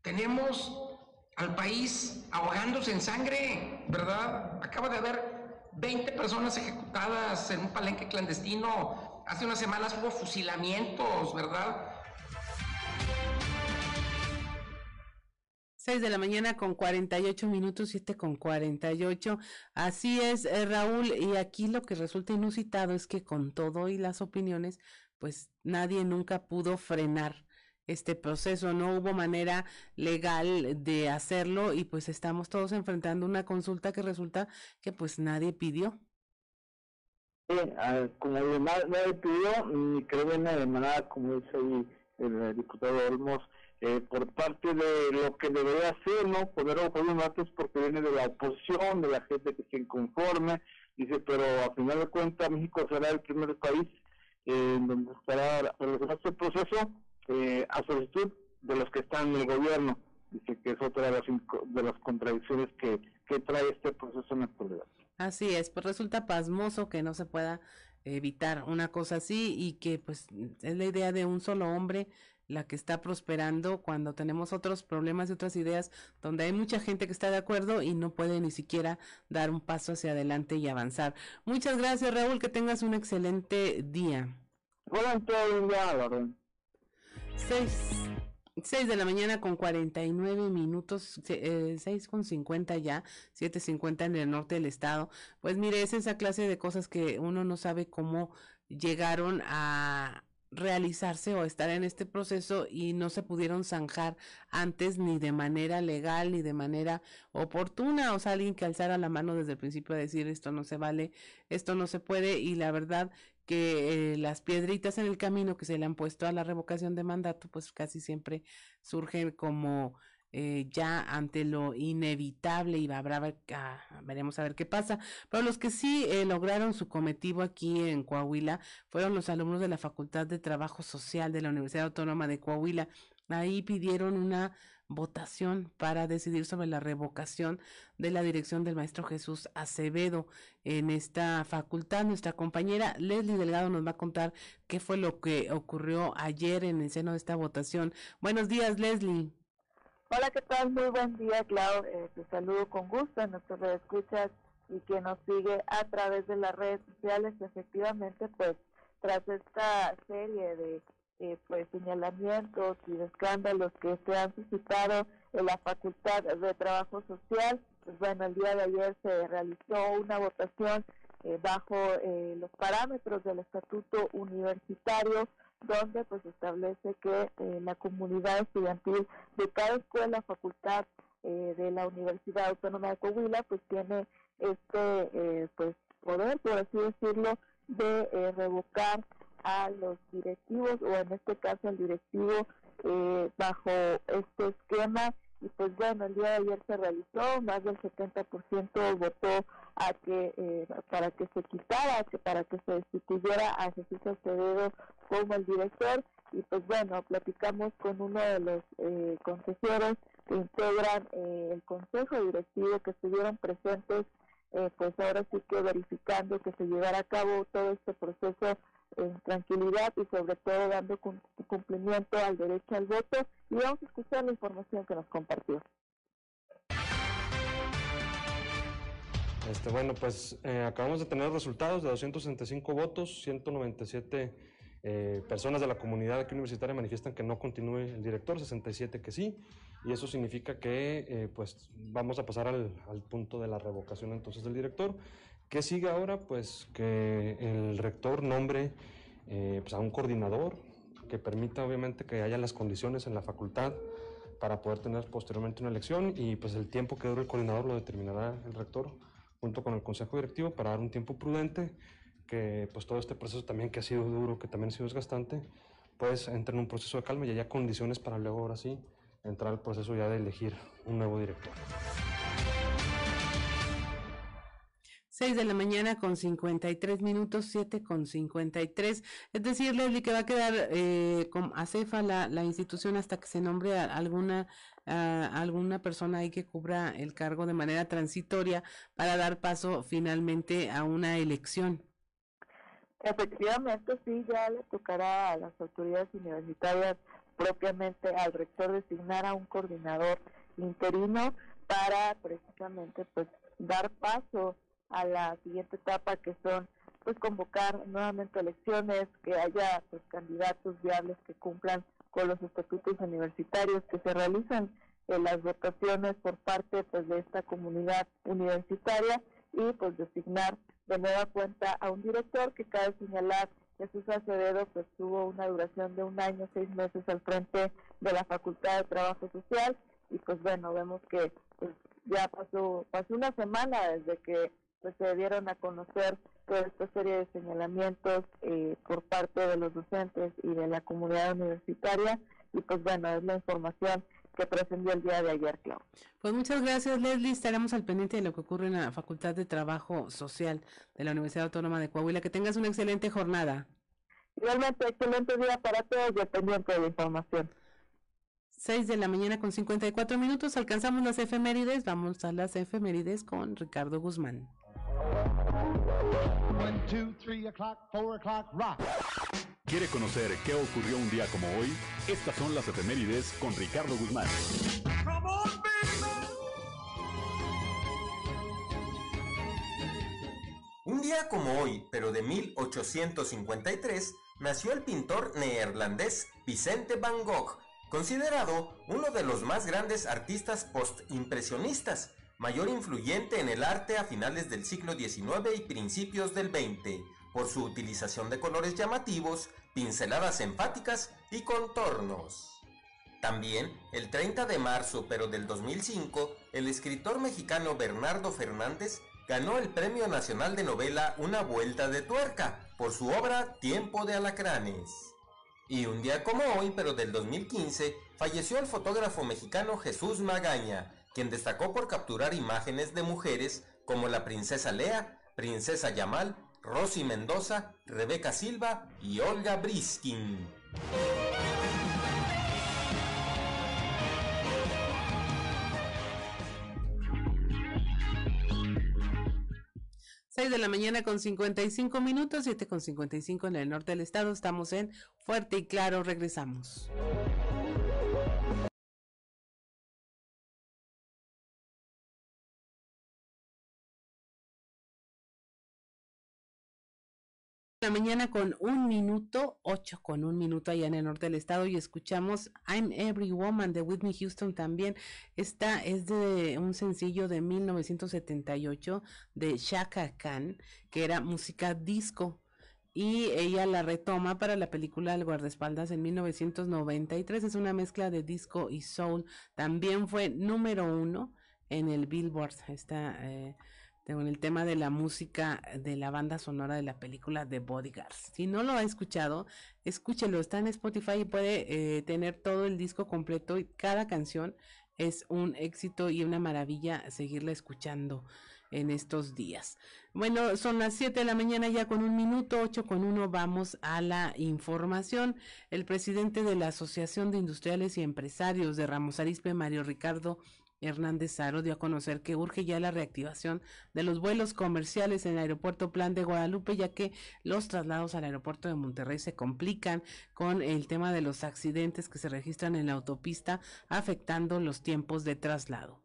Tenemos al país ahogándose en sangre, ¿verdad? Acaba de haber 20 personas ejecutadas en un palenque clandestino. Hace unas semanas hubo fusilamientos, ¿verdad? 6 de la mañana con 48 minutos, 7 con 48. Así es, eh, Raúl, y aquí lo que resulta inusitado es que con todo y las opiniones, pues nadie nunca pudo frenar este proceso, no hubo manera legal de hacerlo y pues estamos todos enfrentando una consulta que resulta que pues nadie pidió. Sí, ah, como nadie pidió, ni creo en de manera, como dice el diputado Olmos, eh, por parte de lo que debería hacer, ¿no? Poner a los datos porque viene de la oposición, de la gente que se inconforme, dice, pero a final de cuentas México será el primer país eh, donde estará relacionado este proceso eh, a solicitud de los que están en el gobierno. Dice que es otra de las, de las contradicciones que, que trae este proceso en la actualidad. Así es, pues resulta pasmoso que no se pueda evitar una cosa así y que pues es la idea de un solo hombre la que está prosperando cuando tenemos otros problemas y otras ideas donde hay mucha gente que está de acuerdo y no puede ni siquiera dar un paso hacia adelante y avanzar. Muchas gracias Raúl, que tengas un excelente día. Hola, Seis, seis de la mañana con 49 minutos, eh, seis con 50 ya, siete cincuenta en el norte del estado. Pues mire, es esa clase de cosas que uno no sabe cómo llegaron a, realizarse o estar en este proceso y no se pudieron zanjar antes ni de manera legal ni de manera oportuna, o sea, alguien que alzara la mano desde el principio a decir esto no se vale, esto no se puede y la verdad que eh, las piedritas en el camino que se le han puesto a la revocación de mandato pues casi siempre surgen como eh, ya ante lo inevitable y habrá, ah, veremos a ver qué pasa. Pero los que sí eh, lograron su cometido aquí en Coahuila fueron los alumnos de la Facultad de Trabajo Social de la Universidad Autónoma de Coahuila. Ahí pidieron una votación para decidir sobre la revocación de la dirección del maestro Jesús Acevedo en esta facultad. Nuestra compañera Leslie Delgado nos va a contar qué fue lo que ocurrió ayer en el seno de esta votación. Buenos días, Leslie. Hola, ¿qué tal? Muy buen día, Clau. Eh, te saludo con gusto en nuestras redes escuchas y que nos sigue a través de las redes sociales. Efectivamente, pues tras esta serie de eh, pues señalamientos y de escándalos que se han suscitado en la Facultad de Trabajo Social, pues bueno, el día de ayer se realizó una votación eh, bajo eh, los parámetros del estatuto universitario donde pues establece que eh, la comunidad estudiantil de cada escuela facultad de la Universidad Autónoma de Coahuila pues tiene este pues poder por así decirlo de revocar a los directivos o en este caso al directivo bajo este esquema. Y pues bueno, el día de ayer se realizó, más del 70% votó a que eh, para que se quitara, que para que se destituyera a Jesús Acevedo como el director y pues bueno, platicamos con uno de los eh, consejeros que integran eh, el consejo directivo que estuvieron presentes eh, pues ahora sí que verificando que se llevara a cabo todo este proceso en tranquilidad y sobre todo dando cumplimiento al derecho al voto y vamos a escuchar la información que nos compartió. Este, bueno, pues eh, acabamos de tener resultados de 265 votos, 197 eh, personas de la comunidad aquí universitaria manifiestan que no continúe el director, 67 que sí, y eso significa que eh, pues vamos a pasar al, al, punto de la revocación entonces del director. ¿Qué sigue ahora? Pues que el rector nombre pues, a un coordinador que permita obviamente que haya las condiciones en la facultad para poder tener posteriormente una elección y pues el tiempo que dure el coordinador lo determinará el rector junto con el consejo directivo para dar un tiempo prudente que pues todo este proceso también que ha sido duro, que también ha sido desgastante, pues entre en un proceso de calma y haya condiciones para luego ahora sí entrar al proceso ya de elegir un nuevo director. 6 de la mañana con 53 minutos, 7 con 53. Es decir, Leslie, que va a quedar eh, a cefa la, la, institución hasta que se nombre a alguna, a alguna persona ahí que cubra el cargo de manera transitoria para dar paso finalmente a una elección. Efectivamente, sí, ya le tocará a las autoridades universitarias propiamente al rector designar a un coordinador interino para precisamente pues dar paso a la siguiente etapa que son pues convocar nuevamente elecciones, que haya pues candidatos viables que cumplan con los estatutos universitarios que se realizan en las votaciones por parte pues de esta comunidad universitaria y pues designar de nueva cuenta a un director que cabe señalar Jesús Acevedo pues tuvo una duración de un año, seis meses al frente de la Facultad de Trabajo Social y pues bueno, vemos que pues, ya pasó, pasó una semana desde que pues se dieron a conocer toda esta serie de señalamientos eh, por parte de los docentes y de la comunidad universitaria y pues bueno, es la información que trascendió el día de ayer, Clau. Pues muchas gracias, Leslie. Estaremos al pendiente de lo que ocurre en la Facultad de Trabajo Social de la Universidad Autónoma de Coahuila. Que tengas una excelente jornada. Igualmente, excelente día para todos y pendiente de la información. 6 de la mañana con 54 minutos. Alcanzamos las efemérides. Vamos a las efemérides con Ricardo Guzmán. ¿Quiere conocer qué ocurrió un día como hoy? Estas son las efemérides con Ricardo Guzmán. Un día como hoy, pero de 1853, nació el pintor neerlandés Vicente van Gogh, considerado uno de los más grandes artistas postimpresionistas mayor influyente en el arte a finales del siglo XIX y principios del XX, por su utilización de colores llamativos, pinceladas enfáticas y contornos. También, el 30 de marzo pero del 2005, el escritor mexicano Bernardo Fernández ganó el Premio Nacional de Novela Una Vuelta de Tuerca por su obra Tiempo de Alacranes. Y un día como hoy, pero del 2015, falleció el fotógrafo mexicano Jesús Magaña, quien destacó por capturar imágenes de mujeres como la princesa Lea, princesa Yamal, Rosy Mendoza, Rebeca Silva y Olga Briskin. Seis de la mañana con 55 minutos, 7 con 55 en el norte del estado. Estamos en Fuerte y Claro. Regresamos. La mañana con un minuto, ocho con un minuto allá en el norte del estado y escuchamos I'm Every Woman de Whitney Houston también. Esta es de un sencillo de 1978 de Shaka Khan, que era música disco. Y ella la retoma para la película El guardaespaldas en 1993. Es una mezcla de disco y soul. También fue número uno en el Billboard. Esta eh, en el tema de la música de la banda sonora de la película The Bodyguards. Si no lo ha escuchado, escúchelo, está en Spotify y puede eh, tener todo el disco completo y cada canción es un éxito y una maravilla seguirla escuchando en estos días. Bueno, son las 7 de la mañana ya con un minuto, 8 con uno vamos a la información. El presidente de la Asociación de Industriales y Empresarios de Ramos Arispe, Mario Ricardo Hernández Saro dio a conocer que urge ya la reactivación de los vuelos comerciales en el aeropuerto Plan de Guadalupe, ya que los traslados al aeropuerto de Monterrey se complican con el tema de los accidentes que se registran en la autopista, afectando los tiempos de traslado.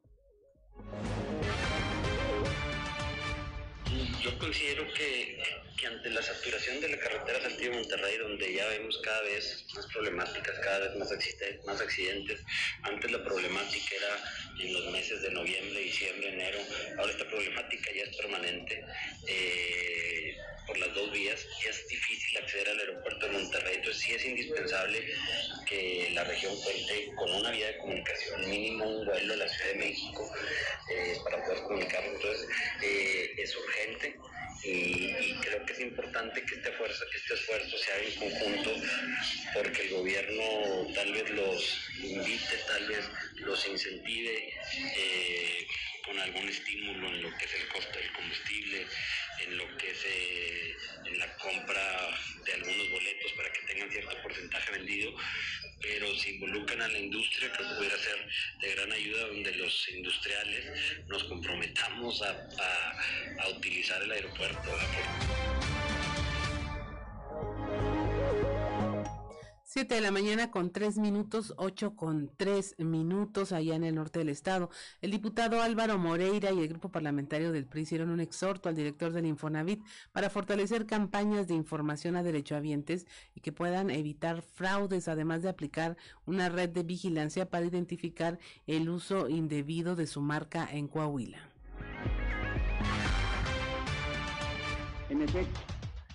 Yo considero que que ante la saturación de la carretera Saltillo-Monterrey, donde ya vemos cada vez más problemáticas, cada vez más, más accidentes, antes la problemática era en los meses de noviembre, diciembre, enero, ahora esta problemática ya es permanente. Eh, por las dos vías, es difícil acceder al aeropuerto de Monterrey, entonces sí es indispensable que la región cuente con una vía de comunicación, mínimo un vuelo a la Ciudad de México eh, para poder comunicarnos, entonces eh, es urgente y, creo que es importante que este esfuerzo, que este esfuerzo se haga en conjunto porque el gobierno tal vez los invite, tal vez los incentive eh, con algún estímulo en lo que es el costo del combustible, en lo que es eh, en la compra de algunos boletos para que tengan cierto porcentaje vendido, pero si involucran a la industria creo que pudiera ser de gran ayuda donde los industriales nos comprometamos a, a, a utilizar el aeropuerto. 7 de la mañana con 3 minutos, 8 con 3 minutos allá en el norte del estado. El diputado Álvaro Moreira y el grupo parlamentario del PRI hicieron un exhorto al director del Infonavit para fortalecer campañas de información a derechohabientes y que puedan evitar fraudes, además de aplicar una red de vigilancia para identificar el uso indebido de su marca en Coahuila. En efecto,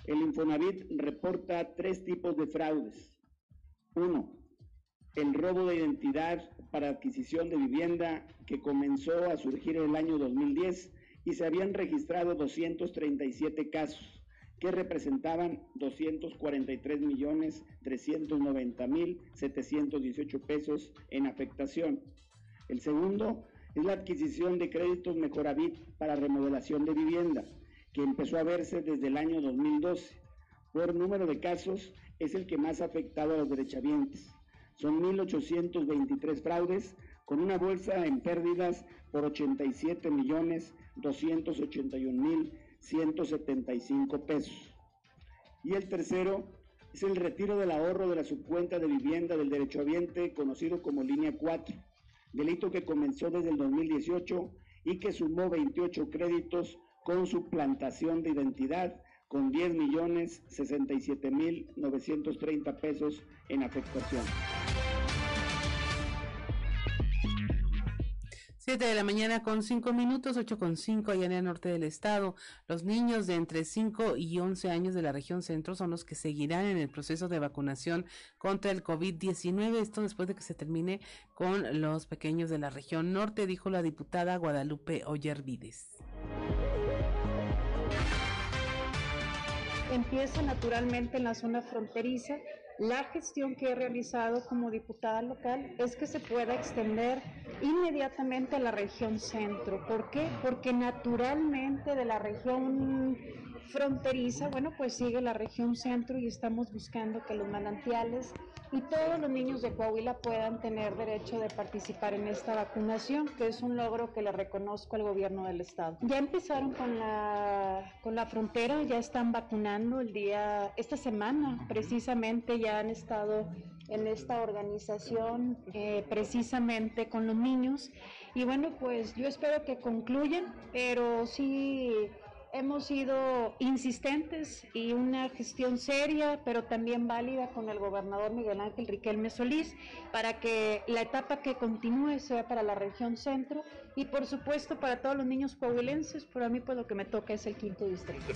el Infonavit reporta tres tipos de fraudes uno, el robo de identidad para adquisición de vivienda que comenzó a surgir en el año 2010 y se habían registrado 237 casos que representaban 243 millones 390 mil 718 pesos en afectación. El segundo es la adquisición de créditos Mejoravit para remodelación de vivienda, que empezó a verse desde el año 2012. Por número de casos, es el que más ha afectado a los derechohabientes. Son 1.823 fraudes con una bolsa en pérdidas por 87 millones 281 mil 175 pesos. Y el tercero es el retiro del ahorro de la subcuenta de vivienda del derechohabiente conocido como línea 4, delito que comenzó desde el 2018 y que sumó 28 créditos con suplantación de identidad con 10 millones 67 mil 930 pesos en afectación. 7 de la mañana con 5 minutos, 8 con 5 allá en el norte del estado. Los niños de entre 5 y 11 años de la región centro son los que seguirán en el proceso de vacunación contra el COVID-19. Esto después de que se termine con los pequeños de la región norte, dijo la diputada Guadalupe Ollervides. Empieza naturalmente en la zona fronteriza. La gestión que he realizado como diputada local es que se pueda extender inmediatamente a la región centro. ¿Por qué? Porque naturalmente de la región fronteriza, bueno, pues sigue la región centro y estamos buscando que los manantiales y todos los niños de Coahuila puedan tener derecho de participar en esta vacunación, que es un logro que le reconozco al gobierno del estado. Ya empezaron con la, con la frontera, ya están vacunando el día, esta semana precisamente ya han estado en esta organización eh, precisamente con los niños y bueno pues yo espero que concluyan pero sí hemos sido insistentes y una gestión seria, pero también válida con el gobernador Miguel Ángel Riquelme Solís para que la etapa que continúe sea para la región centro y por supuesto para todos los niños coahuilenses, pero a mí pues lo que me toca es el quinto distrito.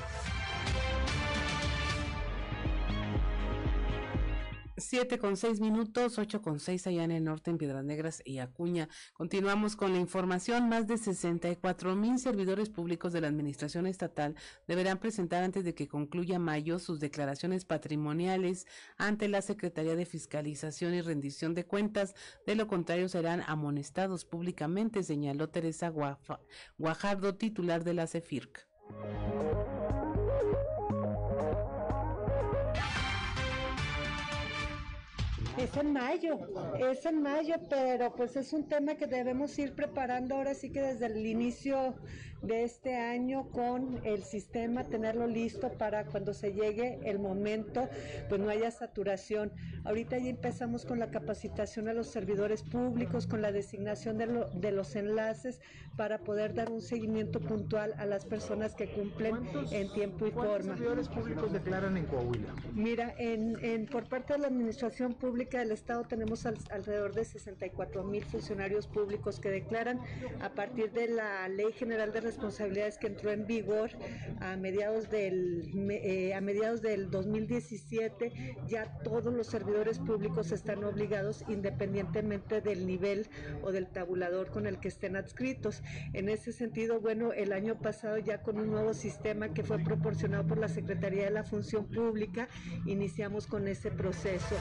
7 con 6 minutos, 8 con 6 allá en el norte, en Piedras Negras y Acuña. Continuamos con la información. Más de 64 mil servidores públicos de la Administración Estatal deberán presentar antes de que concluya mayo sus declaraciones patrimoniales ante la Secretaría de Fiscalización y Rendición de Cuentas. De lo contrario, serán amonestados públicamente, señaló Teresa Guajardo, titular de la CEFIRC. Es en mayo, es en mayo, pero pues es un tema que debemos ir preparando ahora sí que desde el inicio de este año con el sistema, tenerlo listo para cuando se llegue el momento, pues no haya saturación. Ahorita ya empezamos con la capacitación a los servidores públicos, con la designación de, de los enlaces para poder dar un seguimiento puntual a las personas que cumplen en tiempo y forma. ¿Cuántos servidores públicos declaran en Coahuila? Mira, en, en, por parte de la Administración Pública del Estado tenemos alrededor de 64 mil funcionarios públicos que declaran a partir de la Ley General de responsabilidades que entró en vigor a mediados del eh, a mediados del 2017 ya todos los servidores públicos están obligados independientemente del nivel o del tabulador con el que estén adscritos. En ese sentido, bueno, el año pasado ya con un nuevo sistema que fue proporcionado por la Secretaría de la Función Pública, iniciamos con ese proceso.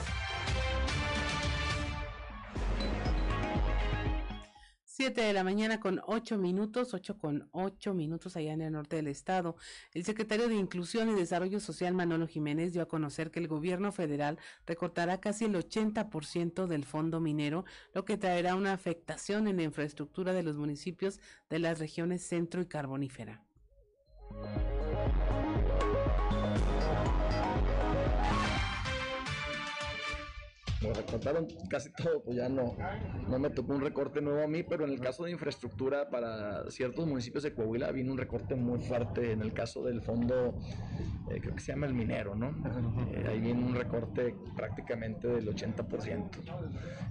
7 de la mañana con 8 minutos, 8 con 8 minutos allá en el norte del estado. El secretario de Inclusión y Desarrollo Social, Manolo Jiménez, dio a conocer que el gobierno federal recortará casi el 80% del fondo minero, lo que traerá una afectación en la infraestructura de los municipios de las regiones centro y carbonífera. Me recortaron casi todo, pues ya no, no me tocó un recorte nuevo a mí, pero en el caso de infraestructura para ciertos municipios de Coahuila vino un recorte muy fuerte en el caso del fondo, eh, creo que se llama el minero, ¿no? Eh, ahí viene un recorte prácticamente del 80%.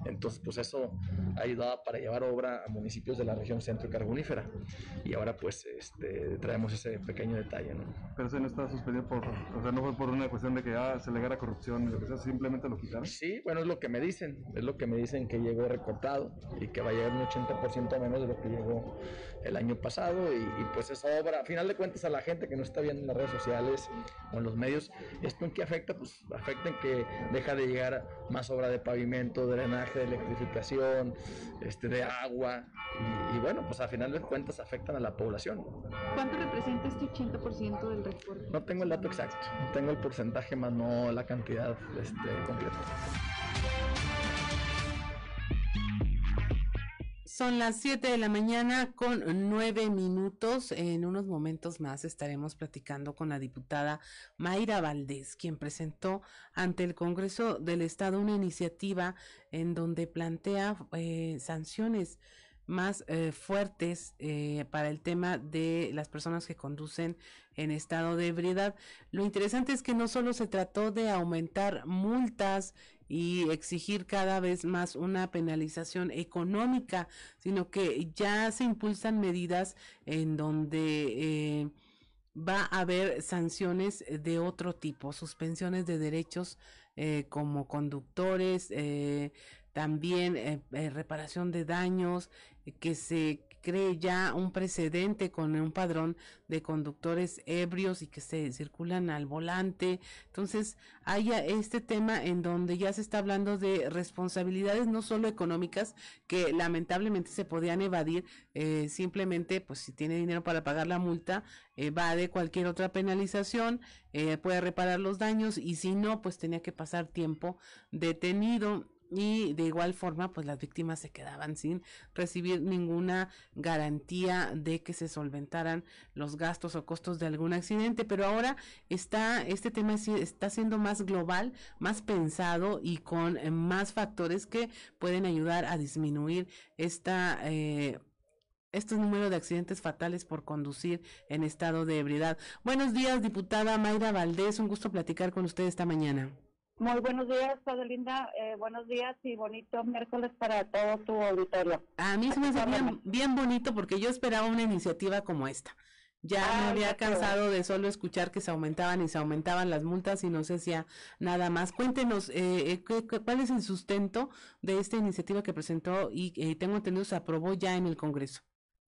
Entonces, pues eso ha ayudado para llevar obra a municipios de la región centro carbonífera. Y ahora pues este, traemos ese pequeño detalle, ¿no? Pero eso no está suspendido por, o sea, no fue por una cuestión de que ah, se le corrupción, lo que sea, simplemente lo quitaron. Sí, bueno, es lo que me dicen, es lo que me dicen que llegó recortado y que va a llegar un 80% menos de lo que llegó el año pasado y, pues esa obra, a final de cuentas a la gente que no está viendo en las redes sociales o en los medios, ¿esto en qué afecta? Pues afecta en que deja de llegar más obra de pavimento, drenaje, de electrificación, este, de agua y, bueno, pues a final de cuentas afectan a la población. ¿Cuánto representa este 80% del recorte? No tengo el dato exacto, tengo el porcentaje más no la cantidad este, completa. Son las 7 de la mañana con 9 minutos. En unos momentos más estaremos platicando con la diputada Mayra Valdés, quien presentó ante el Congreso del Estado una iniciativa en donde plantea eh, sanciones más eh, fuertes eh, para el tema de las personas que conducen en estado de ebriedad. Lo interesante es que no solo se trató de aumentar multas y exigir cada vez más una penalización económica, sino que ya se impulsan medidas en donde eh, va a haber sanciones de otro tipo, suspensiones de derechos eh, como conductores, eh, también reparación de daños, que se cree ya un precedente con un padrón de conductores ebrios y que se circulan al volante. Entonces, hay este tema en donde ya se está hablando de responsabilidades no solo económicas que lamentablemente se podían evadir eh, simplemente, pues si tiene dinero para pagar la multa, va de cualquier otra penalización, eh, puede reparar los daños y si no, pues tenía que pasar tiempo detenido y de igual forma pues las víctimas se quedaban sin recibir ninguna garantía de que se solventaran los gastos o costos de algún accidente pero ahora está este tema está siendo más global más pensado y con más factores que pueden ayudar a disminuir esta eh, este número de accidentes fatales por conducir en estado de ebriedad. Buenos días, diputada Mayra Valdés, un gusto platicar con usted esta mañana. Muy buenos días, Linda. Eh, buenos días y bonito miércoles para todo tu auditorio. A mí se me hace bien, bien bonito porque yo esperaba una iniciativa como esta. Ya me había cansado de solo escuchar que se aumentaban y se aumentaban las multas y no se hacía nada más. Cuéntenos, eh, eh ¿cuál es el sustento de esta iniciativa que presentó y eh, tengo entendido se aprobó ya en el Congreso?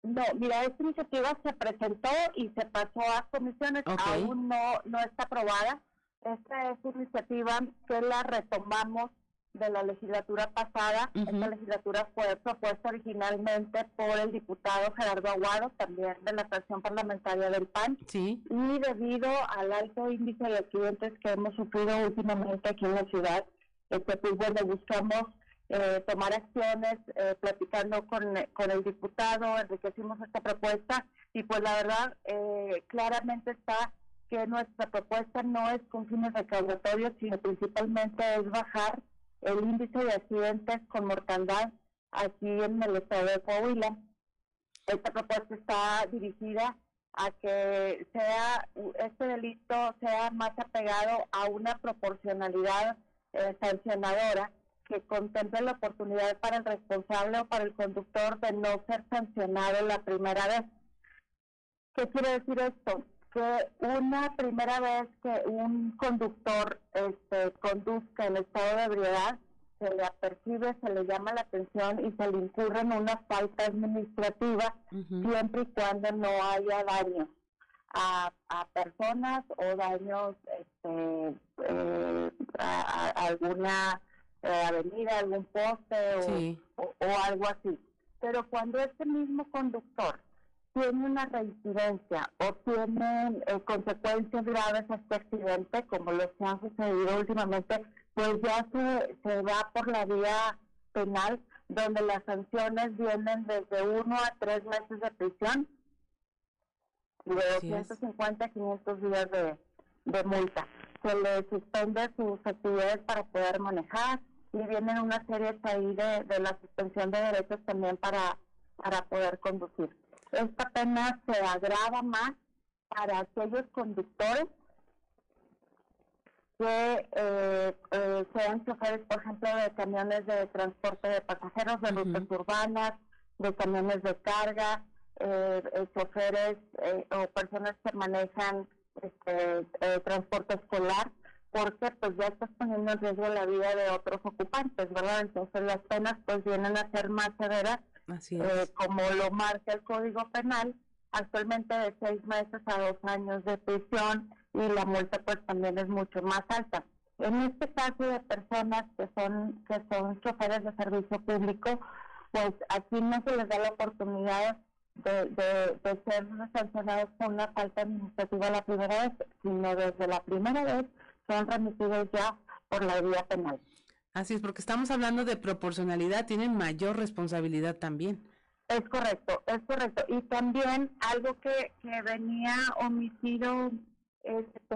No, mira, esta iniciativa se presentó y se pasó a comisiones, aún no, no está aprobada esta es una iniciativa que la retomamos de la legislatura pasada. Esta legislatura fue propuesta originalmente por el diputado Gerardo Aguado, también de la fracción parlamentaria del PAN. Sí. Y debido al alto índice de accidentes que hemos sufrido últimamente aquí en la ciudad, este, pues bueno, buscamos eh, tomar acciones, eh, platicando con, con el diputado, enriquecimos esta propuesta y pues la verdad eh, claramente está que nuestra propuesta no es con fines recaudatorios, sino principalmente es bajar el índice de accidentes con mortalidad aquí en el estado de Coahuila. Esta propuesta está dirigida a que sea este delito sea más apegado a una proporcionalidad eh, sancionadora que contemple la oportunidad para el responsable o para el conductor de no ser sancionado la primera vez. ¿Qué quiere decir esto? Que una primera vez que un conductor este, conduzca en estado de ebriedad, se le apercibe, se le llama la atención y se le incurre en una falta administrativa siempre y cuando no haya daños a, personas o daños este, eh, a, alguna eh, avenida, algún poste o, algo así. Pero cuando ese mismo conductor tiene una reincidencia o tiene eh, consecuencias graves a este accidente, como los que han sucedido últimamente, pues ya se, se va por la vía penal, donde las sanciones vienen desde uno a tres meses de prisión y de 250 a 500 días de, de multa. Se le suspende sus actividades para poder manejar y vienen una serie ahí de, de la suspensión de derechos también para, para poder conducir esta pena se agrava más para aquellos conductores que eh, eh, sean choferes, por ejemplo, de camiones de transporte de pasajeros, de rutas urbanas, de camiones de carga, eh, eh choferes o personas que manejan este, transporte escolar, porque pues ya estás poniendo en riesgo la vida de otros ocupantes, ¿verdad? Entonces las penas pues vienen a ser más severas eh, como lo marca el Código Penal, actualmente de seis meses a dos años de prisión y la multa pues también es mucho más alta. En este caso de personas que son que son choferes de servicio público, pues aquí no se les da la oportunidad de, de, ser sancionados con una falta administrativa la primera vez, sino desde la primera vez son remitidos ya por la vía penal. Así es, porque estamos hablando de proporcionalidad, tienen mayor responsabilidad también. Es correcto, es correcto. Y también algo que, que venía omitido este,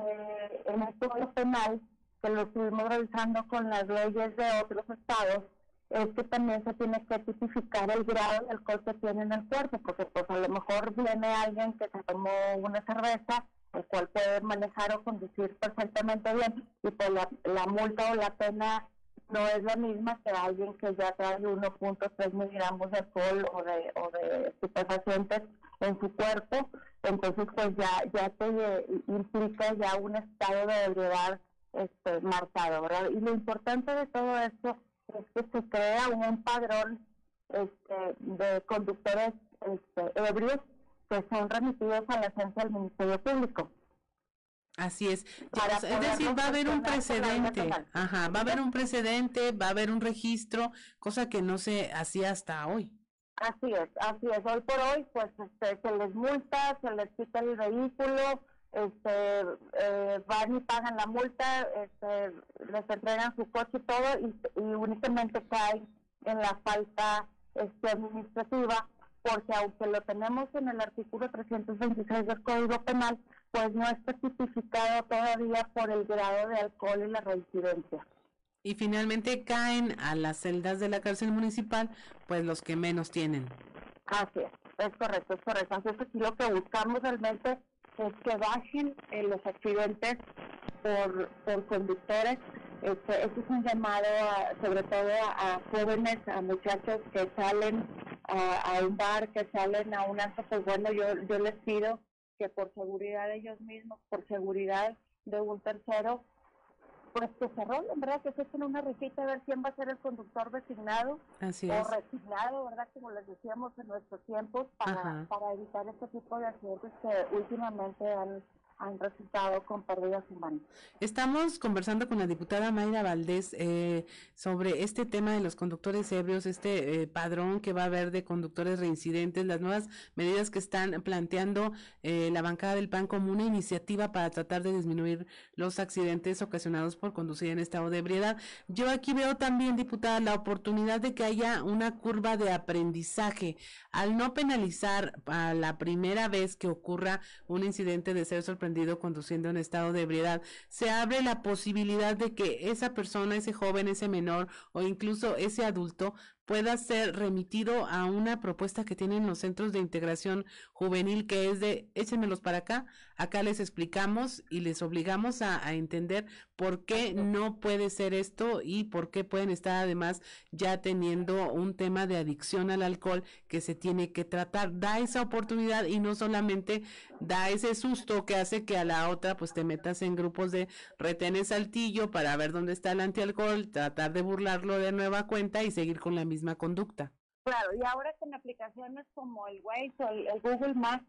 en el Código Penal, que lo estuvimos revisando con las leyes de otros estados, es que también se tiene que tipificar el grado de alcohol que tiene en el cuerpo, porque pues a lo mejor viene alguien que se tomó una cerveza, el cual puede manejar o conducir perfectamente bien, y pues la, la multa o la pena no es la misma que alguien que ya trae 1.3 miligramos de alcohol o de, o de estupefacientes en su cuerpo, entonces pues ya, ya te implica ya un estado de ebriedad este, marcado, ¿verdad? Y lo importante de todo esto es que se crea un padrón este, de conductores este, ebrios que son remitidos a la agencia del Ministerio Público. Así es. es decir, va a haber un precedente. Ajá, va a haber un precedente, va a haber un registro, cosa que no se hacía hasta hoy. Así es, así es. Hoy por hoy, pues este, se les multa, se les quita el vehículo, este, eh, van y pagan la multa, este, les entregan su coche y todo, y, y únicamente caen en la falta este, administrativa, porque aunque lo tenemos en el artículo 326 del Código Penal, pues no está tipificado todavía por el grado de alcohol y la reincidencia. Y finalmente caen a las celdas de la cárcel municipal, pues los que menos tienen. Así es, Es correcto, es correcto. Entonces aquí lo que buscamos realmente es que bajen eh, los accidentes por, por conductores. Este, esto es un llamado sobre todo a, jóvenes, a muchachos que salen a, a, un bar, que salen a un acto, pues bueno, yo, yo les pido que por seguridad de ellos mismos, por seguridad de un tercero, pues que se rolen, ¿verdad? Que se echen una risita a ver quién va a ser el conductor designado Así o es. resignado, ¿verdad? Como les decíamos en nuestros tiempos, para, para evitar este tipo de accidentes que últimamente han han resultado con pérdidas humanas. Estamos conversando con la diputada Mayra Valdés eh, sobre este tema de los conductores ebrios, este eh, padrón que va a haber de conductores reincidentes, las nuevas medidas que están planteando eh, la bancada del PAN como una iniciativa para tratar de disminuir los accidentes ocasionados por conducir en estado de ebriedad. Yo aquí veo también, diputada, la oportunidad de que haya una curva de aprendizaje. Al no penalizar a la primera vez que ocurra un incidente de ser sorprendido conduciendo en estado de ebriedad, se abre la posibilidad de que esa persona, ese joven, ese menor o incluso ese adulto pueda ser remitido a una propuesta que tienen los centros de integración juvenil que es de échenmelos para acá, acá les explicamos y les obligamos a, a, entender por qué no puede ser esto y por qué pueden estar además ya teniendo un tema de adicción al alcohol que se tiene que tratar. Da esa oportunidad y no solamente da ese susto que hace que a la otra pues te metas en grupos de retenes saltillo para ver dónde está el antialcohol, tratar de burlarlo de nueva cuenta y seguir con la misma conducta. Claro, y ahora con aplicaciones como el Waze o el, el Google Maps,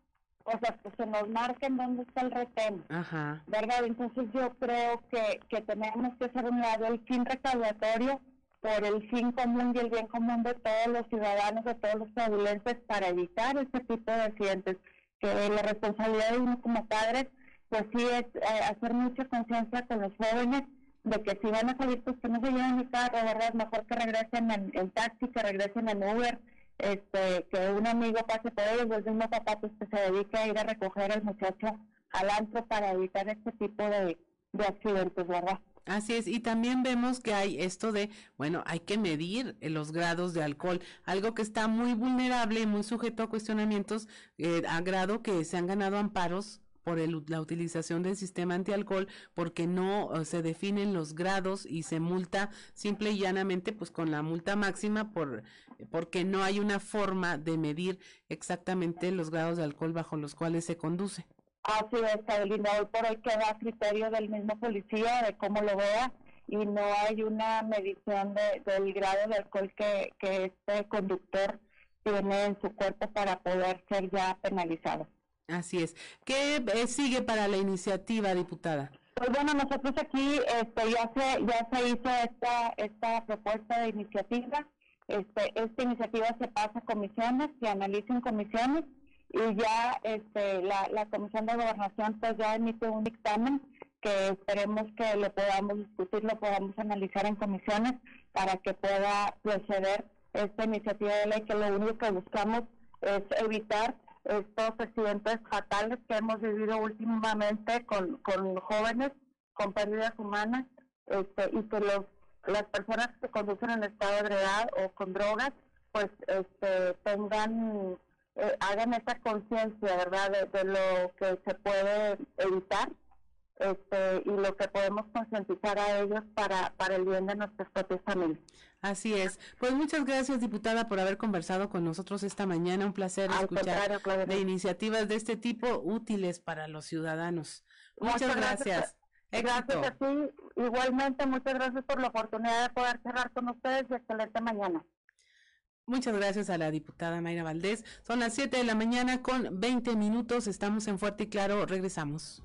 o sea, que se nos marquen dónde está el retén, Ajá. ¿verdad? Entonces yo creo que, que tenemos que hacer un lado el fin recaudatorio por el fin común y el bien común de todos los ciudadanos, de todos los estadounidenses, para evitar este tipo de accidentes. Que la responsabilidad de uno como padres, pues sí es eh, hacer mucha conciencia con los jóvenes de que si van a salir, pues que no se lleven mi carro, ¿verdad? Mejor que regresen en, en, taxi, que regresen en Uber, este, que un amigo pase por ellos, el mismo papá pues que se dedique a ir a recoger al muchacho al antro para evitar este tipo de, de accidentes, ¿verdad? Así es, y también vemos que hay esto de, bueno, hay que medir los grados de alcohol, algo que está muy vulnerable y muy sujeto a cuestionamientos, eh, a grado que se han ganado amparos por el, la utilización del sistema antialcohol porque no se definen los grados y se multa simple y llanamente pues con la multa máxima por porque no hay una forma de medir exactamente los grados de alcohol bajo los cuales se conduce. Así es, Carolina, hoy por hoy queda a criterio del mismo policía de cómo lo vea y no hay una medición de, del grado de alcohol que, que este conductor tiene en su cuerpo para poder ser ya penalizado. Así es. ¿Qué eh, sigue para la iniciativa, diputada? Pues bueno, nosotros aquí este, ya se ya se hizo esta esta propuesta de iniciativa. Este, esta iniciativa se pasa a comisiones, se analiza en comisiones y ya este, la, la Comisión de Gobernación pues ya emite un dictamen que esperemos que lo podamos discutir, lo podamos analizar en comisiones para que pueda proceder esta iniciativa de ley que lo único que buscamos es evitar estos accidentes fatales que hemos vivido últimamente con, con jóvenes con pérdidas humanas este, y que los las personas que conducen en estado de ebriedad o con drogas pues este tengan eh, hagan esa conciencia verdad de, lo que se puede evitar este, y lo que podemos concientizar a ellos para, para el bien de nuestras propias familias. Así es. Pues muchas gracias, diputada, por haber conversado con nosotros esta mañana. Un placer Al escuchar claro, de iniciativas de este tipo útiles para los ciudadanos. Muchas, muchas gracias. Gracias, gracias a ti. Igualmente, muchas gracias por la oportunidad de poder cerrar con ustedes y excelente mañana. Muchas gracias a la diputada Mayra Valdés. Son las 7 de la mañana con 20 minutos. Estamos en Fuerte y Claro. Regresamos.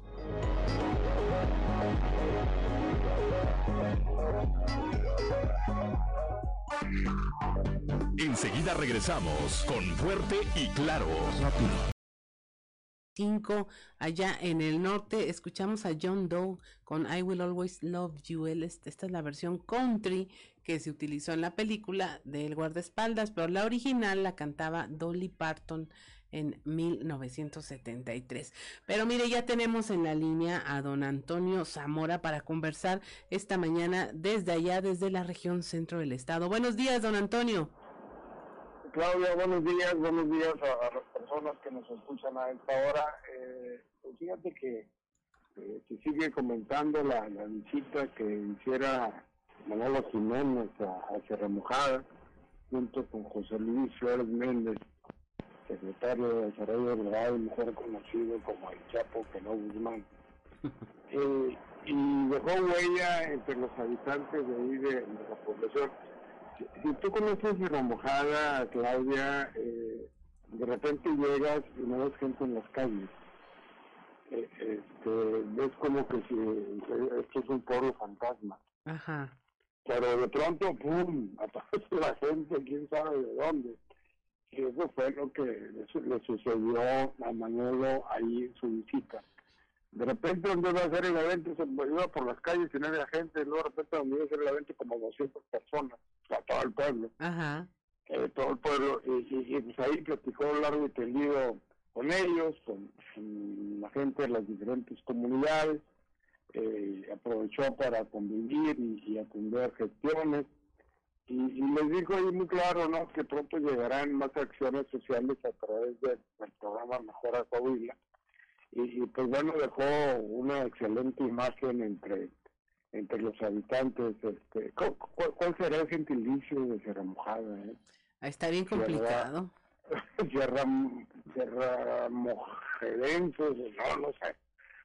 Enseguida regresamos con Fuerte y Claro. 5 allá en el norte escuchamos a John Doe con I Will Always Love You. Esta es la versión country que se utilizó en la película del guardaespaldas, pero la original la cantaba Dolly Parton en 1973. Pero mire, ya tenemos en la línea a don Antonio Zamora para conversar esta mañana desde allá, desde la región centro del estado. Buenos días, don Antonio. Claudia, buenos días, buenos días a, las personas que nos escuchan a esta hora. Eh, pues fíjate que eh, se sigue comentando la, visita que hiciera Manolo Jiménez a, a Sierra Mojada, junto con José Luis Flores Méndez, secretario de Desarrollo Rural, mejor conocido como el Chapo que no Guzmán. Eh, y dejó huella entre los habitantes de ahí de, de la población. Si, si tú conoces Sierra Mojada, Claudia, eh, de repente llegas y no ves gente en las calles. Eh, este, ves como que si esto es un pueblo fantasma. Ajá. Pero de pronto, ¡pum!, aparece la gente, quién sabe de dónde. Y eso fue lo que le, le sucedió a Manolo ahí en su visita. De repente, donde iba a hacer el evento, se iba por las calles y no había gente, y luego de repente, donde iba a hacer el evento, como 200 personas, o sea, todo el pueblo. Ajá. Eh, todo el pueblo, y, y, y, pues ahí platicó largo y tendido con ellos, con, con la gente de las diferentes comunidades, eh, aprovechó para convivir y, y atender gestiones y, y, les dijo ahí muy claro no que pronto llegarán más acciones sociales a través de, del programa Mejora Coahuila y, y, pues bueno dejó una excelente imagen entre entre los habitantes este ¿cuál, cuál será el gentilicio de Sierra Mojada? Eh? Está bien complicado. Sierra, Sierra Mojerenses, no, no sé.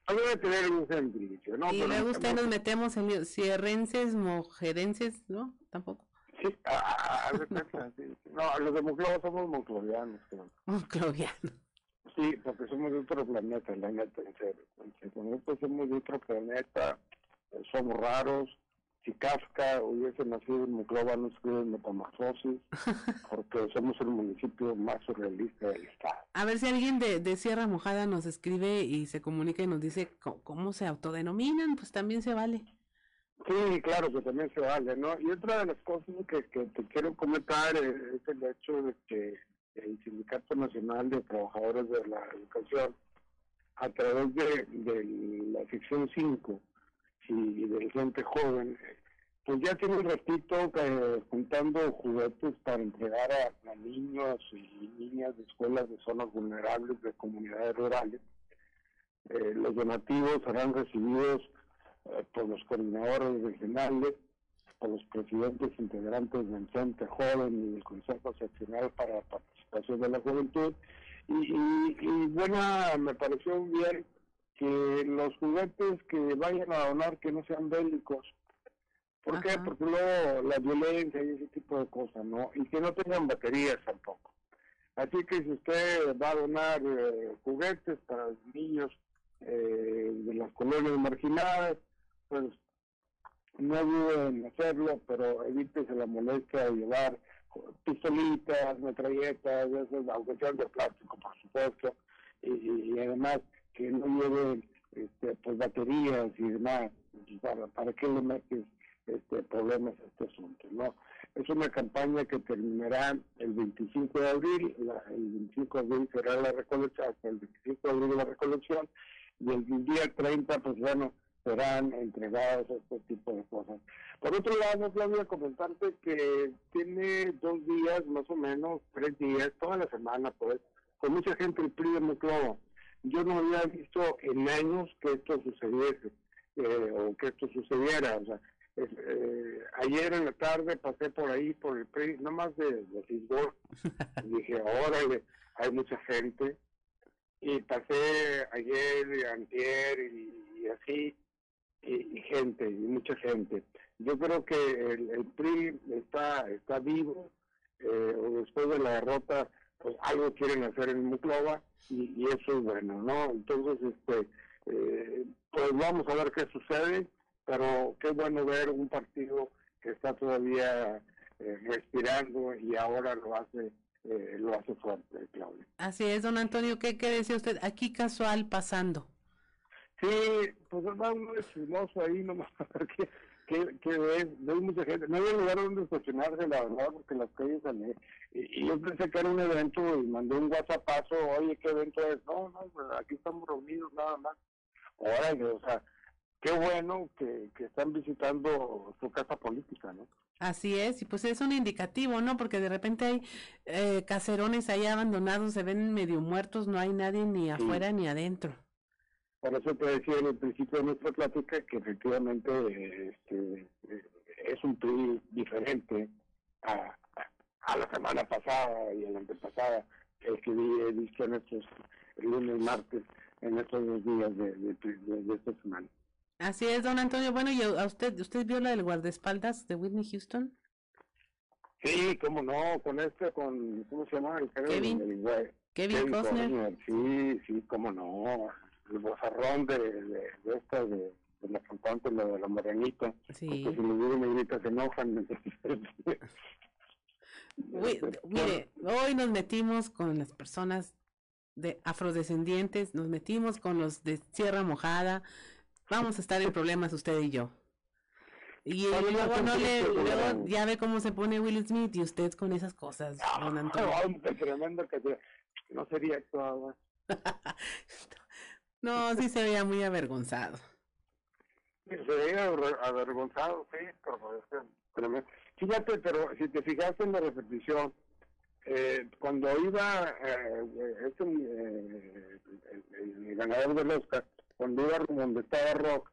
No debe tener un gentilicio, ¿no? Y luego usted nos metemos en sierrenses, mojerenses, ¿no? Tampoco. Sí, ah, sí. no, los de Monclova somos monclovianos. Creo. Monclovianos. Sí, porque somos de otro planeta, la neta, en serio. Nosotros somos de otro planeta, somos raros. Si Kafka hubiese nacido en Monclova, no escribe en Metamorfosis, porque somos el municipio más surrealista del estado. A ver si alguien de, de Sierra Mojada nos escribe y se comunica y nos dice cómo, cómo se autodenominan, pues también se vale. Sí, claro que también se vale, ¿no? Y otra de las cosas que, que te quiero comentar es, es el hecho de que el Sindicato Nacional de Trabajadores de la Educación, a través de, de la sección 5 y de gente joven, pues ya tiene un ratito eh, juntando juguetes para entregar a, niños y niñas de escuelas de zonas vulnerables de comunidades rurales. Eh, los donativos serán recibidos eh, por los coordinadores regionales, por los presidentes integrantes del Centro Joven y del Consejo Seccional para la Participación de la Juventud. Y, y, y buena, me pareció bien que los juguetes que vayan a donar que no sean bélicos. ¿Por Ajá. qué? Porque luego la violencia y ese tipo de cosas, ¿no? Y que no tengan baterías tampoco. Así que si usted va a donar eh, juguetes para los niños eh, de las colonias marginadas, pues no duden en hacerlo, pero evítese la molestia de llevar pistolitas, metralletas, esas, aunque sean de plástico, por supuesto, y, además que no lleven este, pues baterías y demás, para, para qué le metes este, problemas a este asunto, ¿no? Es una campaña que terminará el 25 de abril, la, el 25 de abril será la recolección, hasta el 25 de abril la recolección, y el día 30, pues bueno, serán entregados este tipo de cosas. Por otro lado, Claudia, comentarte que tiene dos días, más o menos, tres días, toda la semana, pues, con mucha gente el PRI de Monclova. Yo no había visto en años que esto sucediese, eh, o que esto sucediera, o sea, eh, ayer en la tarde pasé por ahí, por el PRI, nada más de, de Fisgol, y dije, órale, hay mucha gente, y pasé ayer, y antier, y, y así, y, gente, y mucha gente. Yo creo que el, el PRI está, está vivo, eh, después de la derrota, pues algo quieren hacer en Muclova, y, y eso es bueno, ¿no? Entonces, este, eh, pues vamos a ver qué sucede, pero qué bueno ver un partido que está todavía eh, respirando y ahora lo hace eh, lo hace fuerte, Claudia. Así es, don Antonio, ¿qué, qué decía usted? Aquí casual pasando. Sí, pues va uno de chismoso ahí nomás qué, qué, qué ves, ves mucha gente, no había lugar donde estacionarse la verdad porque las calles salían, y, y, yo pensé que era un evento y mandé un whatsappazo, oye, ¿qué evento es? No, no, pues aquí estamos reunidos nada más. Órale, o sea, qué bueno que, que están visitando su casa política, ¿no? Así es, y pues es un indicativo, ¿no? Porque de repente hay eh, caserones ahí abandonados, se ven medio muertos, no hay nadie ni afuera ni adentro. Por eso te decía en el principio de nuestra plática que efectivamente este, es un PRI diferente a, a, la semana pasada y a la antepasada, el que he visto en estos lunes, martes, en estos dos días de, de, de esta semana. Así es, don Antonio. Bueno, ¿y a usted, usted vio la del guardaespaldas de Whitney Houston? Sí, cómo no, con este, con, ¿cómo se llama? El Kevin. El, Kevin, Costner. Sí, sí, cómo no. El bozarrón de, de, de esta, de, de la cantante, la de la morenita. Sí. Porque si me digo negrita se enojan. Uy, mire, hoy nos metimos con las personas de afrodescendientes, nos metimos con los de Sierra Mojada, vamos a estar en problemas usted y yo. Y luego no le, luego ya ve cómo se pone Will Smith y usted con esas cosas, don Antonio. tremendo que no sería actuado. no, sí se veía muy avergonzado. Se veía avergonzado, sí, pero. Fíjate, pero si te fijaste en la repetición, eh, cuando iba eh, este, eh, el, el, ganador del Oscar, cuando iba donde estaba Rock,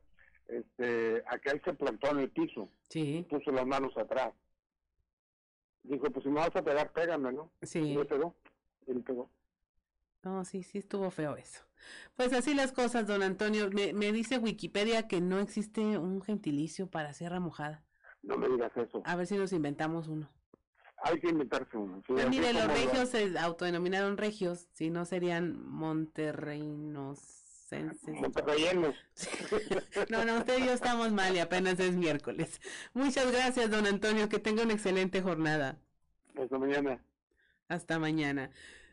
este, aquel se plantó en el piso, sí. puso las manos atrás. Dijo, pues si me vas a pegar, pégame, ¿no? Sí. Y le pegó, y le pegó. No, sí, sí estuvo feo eso. Pues así las cosas, don Antonio. Me, me dice Wikipedia que no existe un gentilicio para Sierra Mojada. No me digas eso. A ver si nos inventamos uno. Hay que inventarse uno. Sí, pues mire, los regios se autodenominaron regios, si no serían. Monterreyenos. No, no, usted y yo estamos mal y apenas es miércoles. Muchas gracias, don Antonio. Que tenga una excelente jornada. Hasta mañana. Hasta mañana.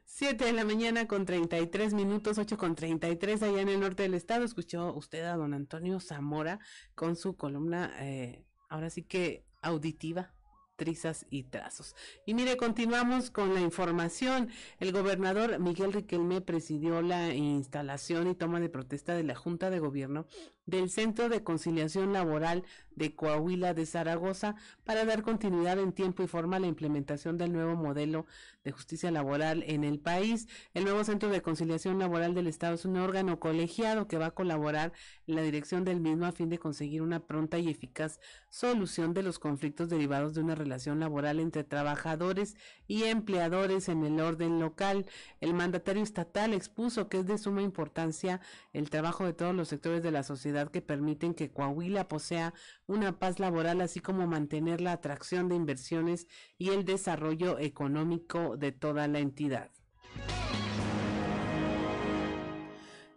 7 de la mañana con 33 minutos, 8 con 33 allá en el norte del estado. Escuchó usted a don Antonio Zamora con su columna, eh, ahora sí que auditiva, trizas y trazos. Y mire, continuamos con la información. El gobernador Miguel Riquelme presidió la instalación y toma de protesta de la Junta de Gobierno del Centro de Conciliación Laboral de Coahuila de Zaragoza para dar continuidad en tiempo y forma a la implementación del nuevo modelo de justicia laboral en el país. El nuevo Centro de Conciliación Laboral del Estado es un órgano colegiado que va a colaborar en la dirección del mismo a fin de conseguir una pronta y eficaz solución de los conflictos derivados de una relación laboral entre trabajadores y empleadores en el orden local. El mandatario estatal expuso que es de suma importancia el trabajo de todos los sectores de la sociedad que permiten que Coahuila posea una paz laboral, así como mantener la atracción de inversiones y el desarrollo económico de toda la entidad.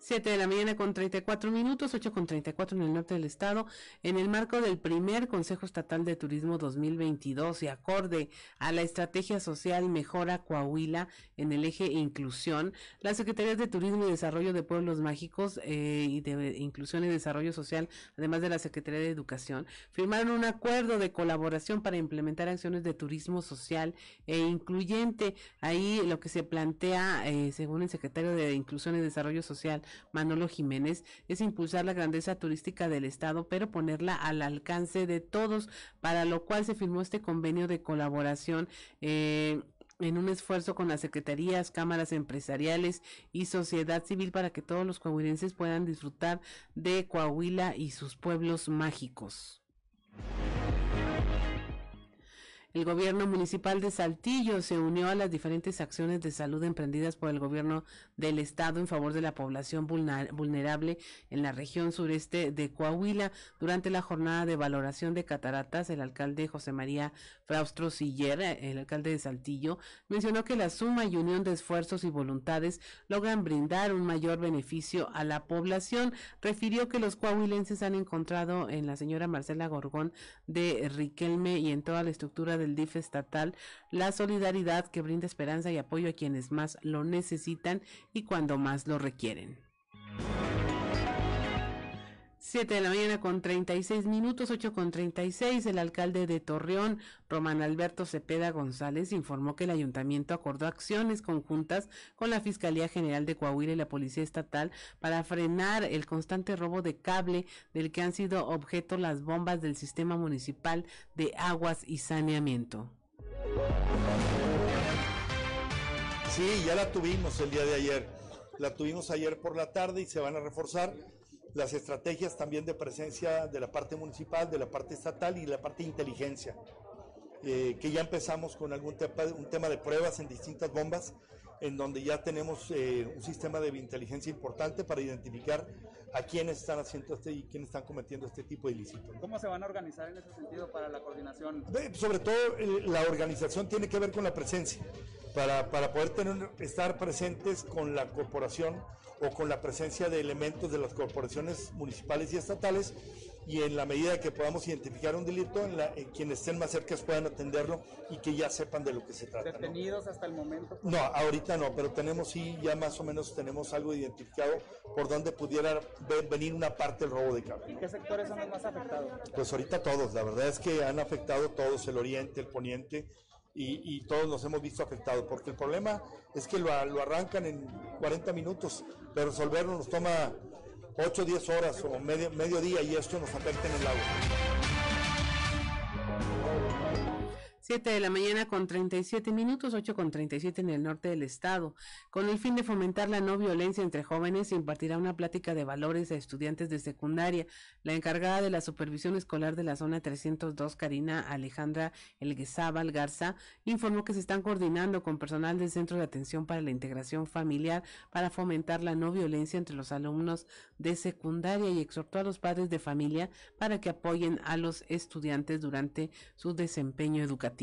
7 de la mañana con 34 minutos, 8 con 34 en el norte del estado, en el marco del primer Consejo Estatal de Turismo 2022 y acorde a la estrategia social Mejora Coahuila en el eje inclusión, las Secretarías de Turismo y Desarrollo de Pueblos Mágicos eh, y de Inclusión y Desarrollo Social, además de la Secretaría de Educación, firmaron un acuerdo de colaboración para implementar acciones de turismo social e incluyente. Ahí lo que se plantea, eh, según el secretario de Inclusión y Desarrollo Social, Manolo Jiménez, es impulsar la grandeza turística del Estado, pero ponerla al alcance de todos, para lo cual se firmó este convenio de colaboración. Eh, en un esfuerzo con las secretarías, cámaras empresariales y sociedad civil para que todos los coahuilenses puedan disfrutar de Coahuila y sus pueblos mágicos. El gobierno municipal de Saltillo se unió a las diferentes acciones de salud emprendidas por el gobierno del estado en favor de la población vulnerable en la región sureste de Coahuila. Durante la jornada de valoración de cataratas, el alcalde José María Fraustro Siller, el alcalde de Saltillo, mencionó que la suma y unión de esfuerzos y voluntades logran brindar un mayor beneficio a la población. Refirió que los coahuilenses han encontrado en la señora Marcela Gorgón de Riquelme y en toda la estructura del DIF estatal la solidaridad que brinda esperanza y apoyo a quienes más lo necesitan y cuando más lo requieren. 7 de la mañana con 36 minutos, 8 con 36. El alcalde de Torreón, Román Alberto Cepeda González, informó que el ayuntamiento acordó acciones conjuntas con la Fiscalía General de Coahuila y la Policía Estatal para frenar el constante robo de cable del que han sido objeto las bombas del sistema municipal de aguas y saneamiento. Sí, ya la tuvimos el día de ayer. La tuvimos ayer por la tarde y se van a reforzar las estrategias también de presencia de la parte municipal, de la parte estatal y la parte de inteligencia, eh, que ya empezamos con algún tema, un tema de pruebas en distintas bombas, en donde ya tenemos eh, un sistema de inteligencia importante para identificar a quienes están haciendo este y quiénes están cometiendo este tipo de ilícitos. ¿Cómo se van a organizar en ese sentido para la coordinación? sobre todo la organización tiene que ver con la presencia, para, para poder tener, estar presentes con la corporación o con la presencia de elementos de las corporaciones municipales y estatales y en la medida que podamos identificar un delito, en, la, quienes estén más cerca puedan atenderlo y que ya sepan de lo que se trata. ¿Detenidos hasta el momento? No, ahorita no, pero tenemos sí, ya más o menos tenemos algo identificado por donde pudiera venir una parte del robo de cable. ¿Y qué sectores son los más afectados? Pues ahorita todos, la verdad es que han afectado todos, el oriente, el poniente, y, todos nos hemos visto afectados, porque el problema es que lo, lo arrancan en 40 minutos, pero resolverlo nos toma 8 o 10 horas o medio, medio día y esto nos afecta en el agua. 7 de la mañana con 37 minutos, 8 con 37 en el norte del estado. Con el fin de fomentar la no violencia entre jóvenes, se impartirá una plática de valores a estudiantes de secundaria. La encargada de la supervisión escolar de la zona 302, Karina Alejandra Elguezábal Garza, informó que se están coordinando con personal del Centro de Atención para la Integración Familiar para fomentar la no violencia entre los alumnos de secundaria y exhortó a los padres de familia para que apoyen a los estudiantes durante su desempeño educativo.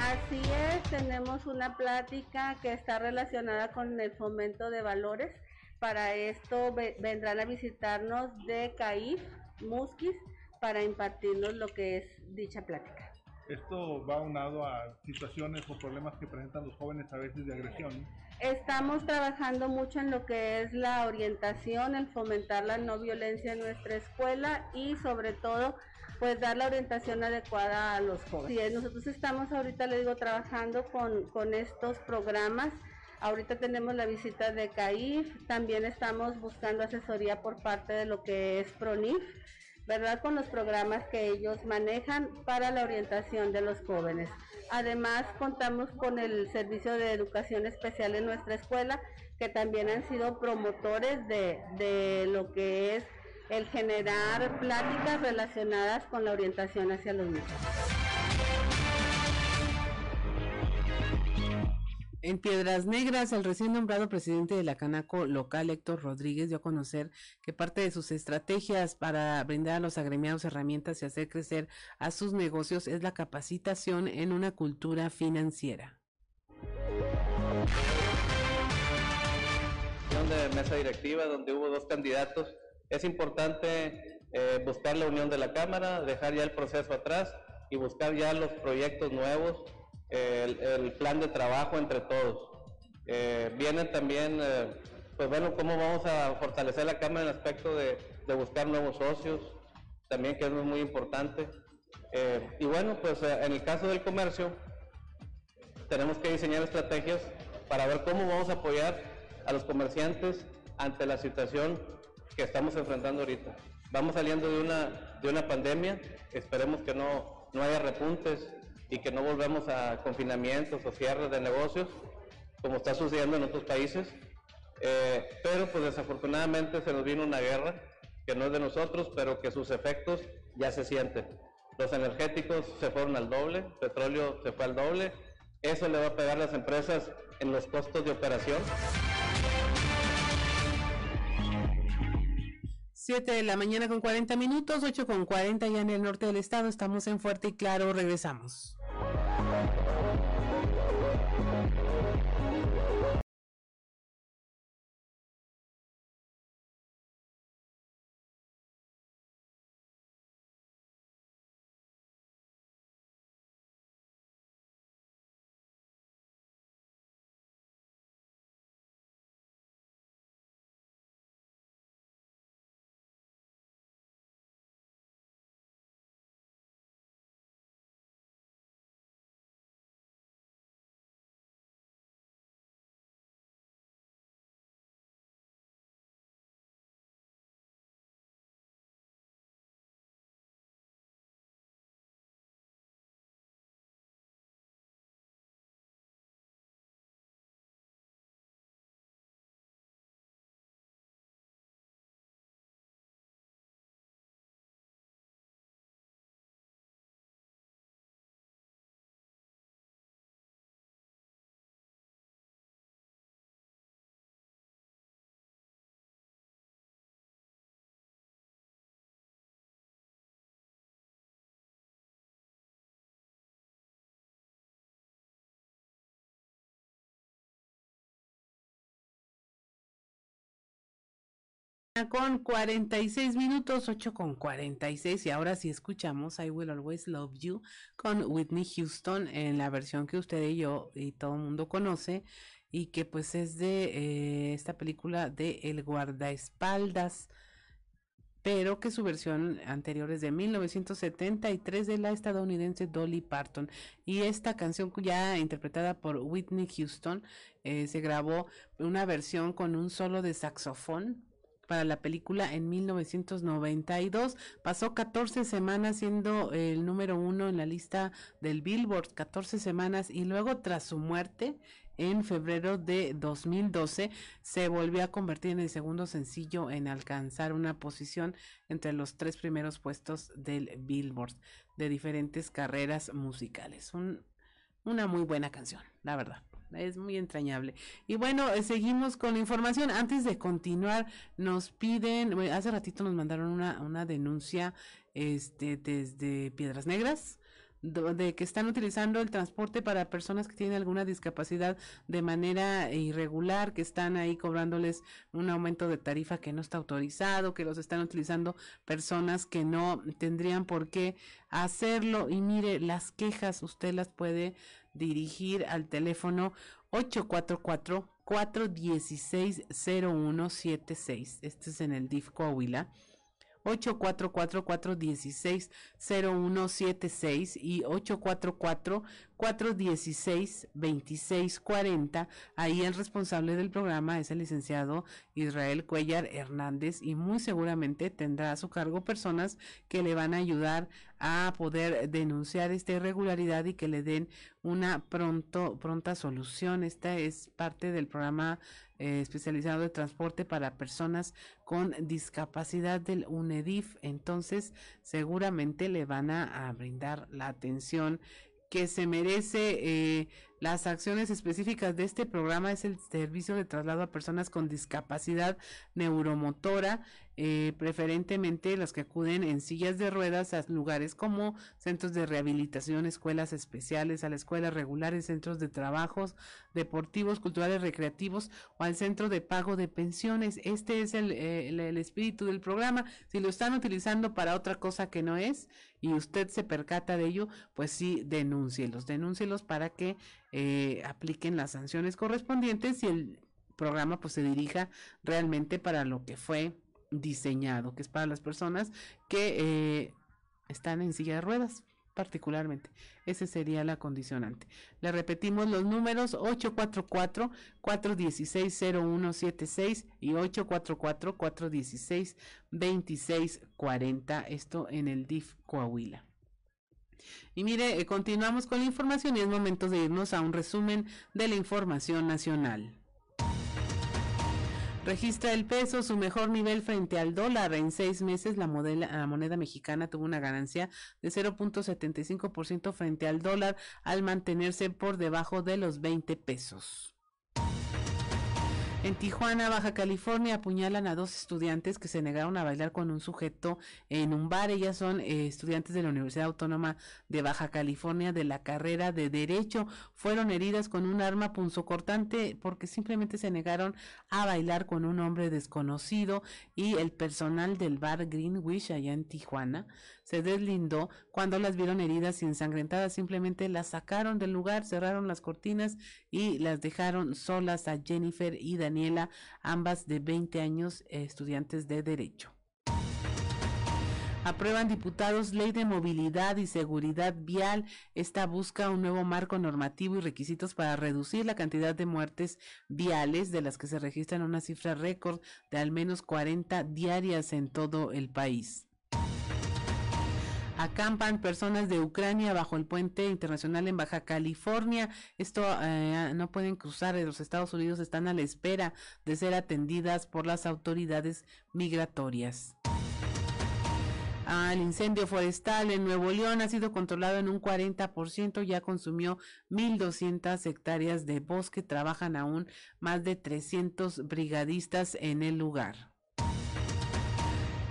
Así es, tenemos una plática que está relacionada con el fomento de valores. Para esto vendrán a visitarnos de CAIF, Musquis, para impartirnos lo que es dicha plática. Esto va unado a situaciones o problemas que presentan los jóvenes a veces de agresión. Estamos trabajando mucho en lo que es la orientación, el fomentar la no violencia en nuestra escuela y sobre todo pues dar la orientación adecuada a los jóvenes. nosotros estamos ahorita, le digo, trabajando con, estos programas. Ahorita tenemos la visita de CAIF, también estamos buscando asesoría por parte de lo que es PRONIF, ¿verdad? Con los programas que ellos manejan para la orientación de los jóvenes. Además, contamos con el servicio de educación especial en nuestra escuela, que también han sido promotores de, de lo que es el generar pláticas relacionadas con la orientación hacia los niños. En Piedras Negras, el recién nombrado presidente de la Canaco local, Héctor Rodríguez, dio a conocer que parte de sus estrategias para brindar a los agremiados herramientas y hacer crecer a sus negocios es la capacitación en una cultura financiera. De mesa directiva donde hubo dos candidatos es importante eh, buscar la unión de la Cámara, dejar ya el proceso atrás y buscar ya los proyectos nuevos, el, plan de trabajo entre todos. Eh, viene también, eh, pues bueno, cómo vamos a fortalecer la Cámara en el aspecto de, de buscar nuevos socios, también que es muy importante. y bueno, pues en el caso del comercio, tenemos que diseñar estrategias para ver cómo vamos a apoyar a los comerciantes ante la situación que estamos enfrentando ahorita. Vamos saliendo de una, de una pandemia, esperemos que no, no haya repuntes y que no volvamos a confinamientos o cierres de negocios, como está sucediendo en otros países. Eh, pero pues desafortunadamente se nos vino una guerra que no es de nosotros, pero que sus efectos ya se sienten. Los energéticos se fueron al doble, petróleo se fue al doble, eso le va a pegar a las empresas en los costos de operación. 7 de la mañana con 40 minutos, 8 con 40 ya en el norte del estado. Estamos en Fuerte y Claro, regresamos. Con 46 minutos, 8 con 46 y ahora sí escuchamos I Will Always Love You con Whitney Houston en la versión que usted y yo y todo el mundo conoce y que pues es de eh, esta película de El guardaespaldas pero que su versión anterior es de 1973 de la estadounidense Dolly Parton. Y esta canción ya interpretada por Whitney Houston eh, se grabó una versión con un solo de saxofón para la película en 1992. Pasó 14 semanas siendo el número uno en la lista del Billboard, 14 semanas y luego tras su muerte en febrero de 2012 se volvió a convertir en el segundo sencillo en alcanzar una posición entre los tres primeros puestos del Billboard de diferentes carreras musicales. una muy buena canción, la verdad es muy entrañable. Y bueno, eh, seguimos con la información. Antes de continuar, nos piden, hace ratito nos mandaron una, una denuncia este, desde Piedras Negras de que están utilizando el transporte para personas que tienen alguna discapacidad de manera irregular, que están ahí cobrándoles un aumento de tarifa que no está autorizado, que los están utilizando personas que no tendrían por qué hacerlo. Y mire, las quejas usted las puede dirigir al teléfono 844 416 0176. Este es en el DIF Coahuila. 844-416-0176 y 844-416-2640. Ahí el responsable del programa es el licenciado Israel Cuellar Hernández y muy seguramente tendrá a su cargo personas que le van a ayudar a poder denunciar esta irregularidad y que le den una pronto, pronta solución. Esta es parte del programa eh, especializado de transporte para personas con discapacidad del UNEDIF. Entonces, seguramente le van a, brindar la atención que se merece. Eh, las acciones específicas de este programa es el servicio de traslado a personas con discapacidad neuromotora eh, preferentemente los que acuden en sillas de ruedas a lugares como centros de rehabilitación, escuelas especiales, a la escuela regulares, centros de trabajos deportivos, culturales, recreativos o al centro de pago de pensiones. Este es el, eh, el, espíritu del programa. Si lo están utilizando para otra cosa que no es y usted se percata de ello, pues sí, denúncielos, denúncielos para que eh, apliquen las sanciones correspondientes y el programa pues se dirija realmente para lo que fue diseñado, que es para las personas que eh, están en silla de ruedas particularmente. Ese sería la condicionante. Le repetimos los números 844-416-0176 y 844-416-2640. Esto en el DIF Coahuila. Y mire, eh, continuamos con la información y es momento de irnos a un resumen de la información nacional. Registra el peso su mejor nivel frente al dólar. En seis meses la, la moneda mexicana tuvo una ganancia de 0.75% frente al dólar al mantenerse por debajo de los 20 pesos. En Tijuana, Baja California, apuñalan a dos estudiantes que se negaron a bailar con un sujeto en un bar. Ellas son eh, estudiantes de la Universidad Autónoma de Baja California de la carrera de Derecho. Fueron heridas con un arma punzocortante porque simplemente se negaron a bailar con un hombre desconocido y el personal del bar Greenwich allá en Tijuana se deslindó cuando las vieron heridas y ensangrentadas. Simplemente las sacaron del lugar, cerraron las cortinas y las dejaron solas a Jennifer y Daniela, ambas de 20 años, estudiantes de Derecho. Aprueban diputados ley de movilidad y seguridad vial. Esta busca un nuevo marco normativo y requisitos para reducir la cantidad de muertes viales de las que se registran una cifra récord de al menos 40 diarias en todo el país. Acampan personas de Ucrania bajo el puente internacional en Baja California. Esto eh, no pueden cruzar los Estados Unidos, están a la espera de ser atendidas por las autoridades migratorias. el incendio forestal en Nuevo León ha sido controlado en un 40%, ya consumió 1.200 hectáreas de bosque, trabajan aún más de 300 brigadistas en el lugar.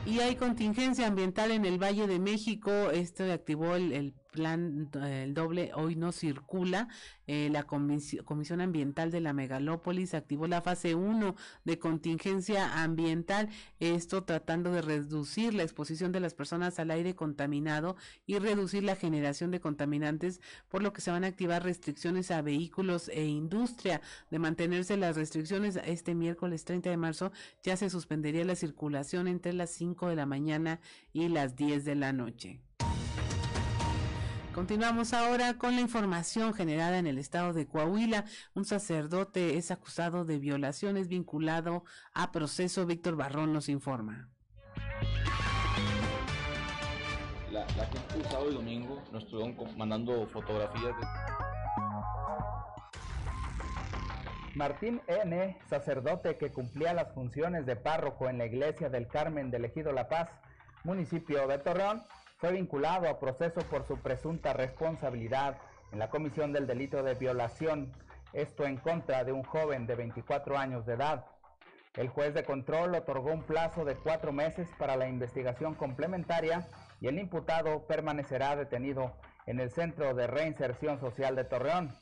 Y hay contingencia ambiental en el Valle de México. Esto activó el, plan el doble hoy no circula. Eh, la Comisión Ambiental de la Megalópolis activó la fase 1 de contingencia ambiental, esto tratando de reducir la exposición de las personas al aire contaminado y reducir la generación de contaminantes, por lo que se van a activar restricciones a vehículos e industria. De mantenerse las restricciones, este miércoles 30 de marzo ya se suspendería la circulación entre las 5 de la mañana y las 10 de la noche. Continuamos ahora con la información generada en el estado de Coahuila. Un sacerdote es acusado de violaciones vinculado a proceso. Víctor Barrón nos informa. La, gente el sábado y domingo nos estuvieron mandando fotografías de... Martín N., sacerdote que cumplía las funciones de párroco en la iglesia del Carmen de Ejido La Paz, municipio de Torreón, fue vinculado a proceso por su presunta responsabilidad en la comisión del delito de violación, esto en contra de un joven de 24 años de edad. El juez de control otorgó un plazo de cuatro meses para la investigación complementaria y el imputado permanecerá detenido en el Centro de Reinserción Social de Torreón.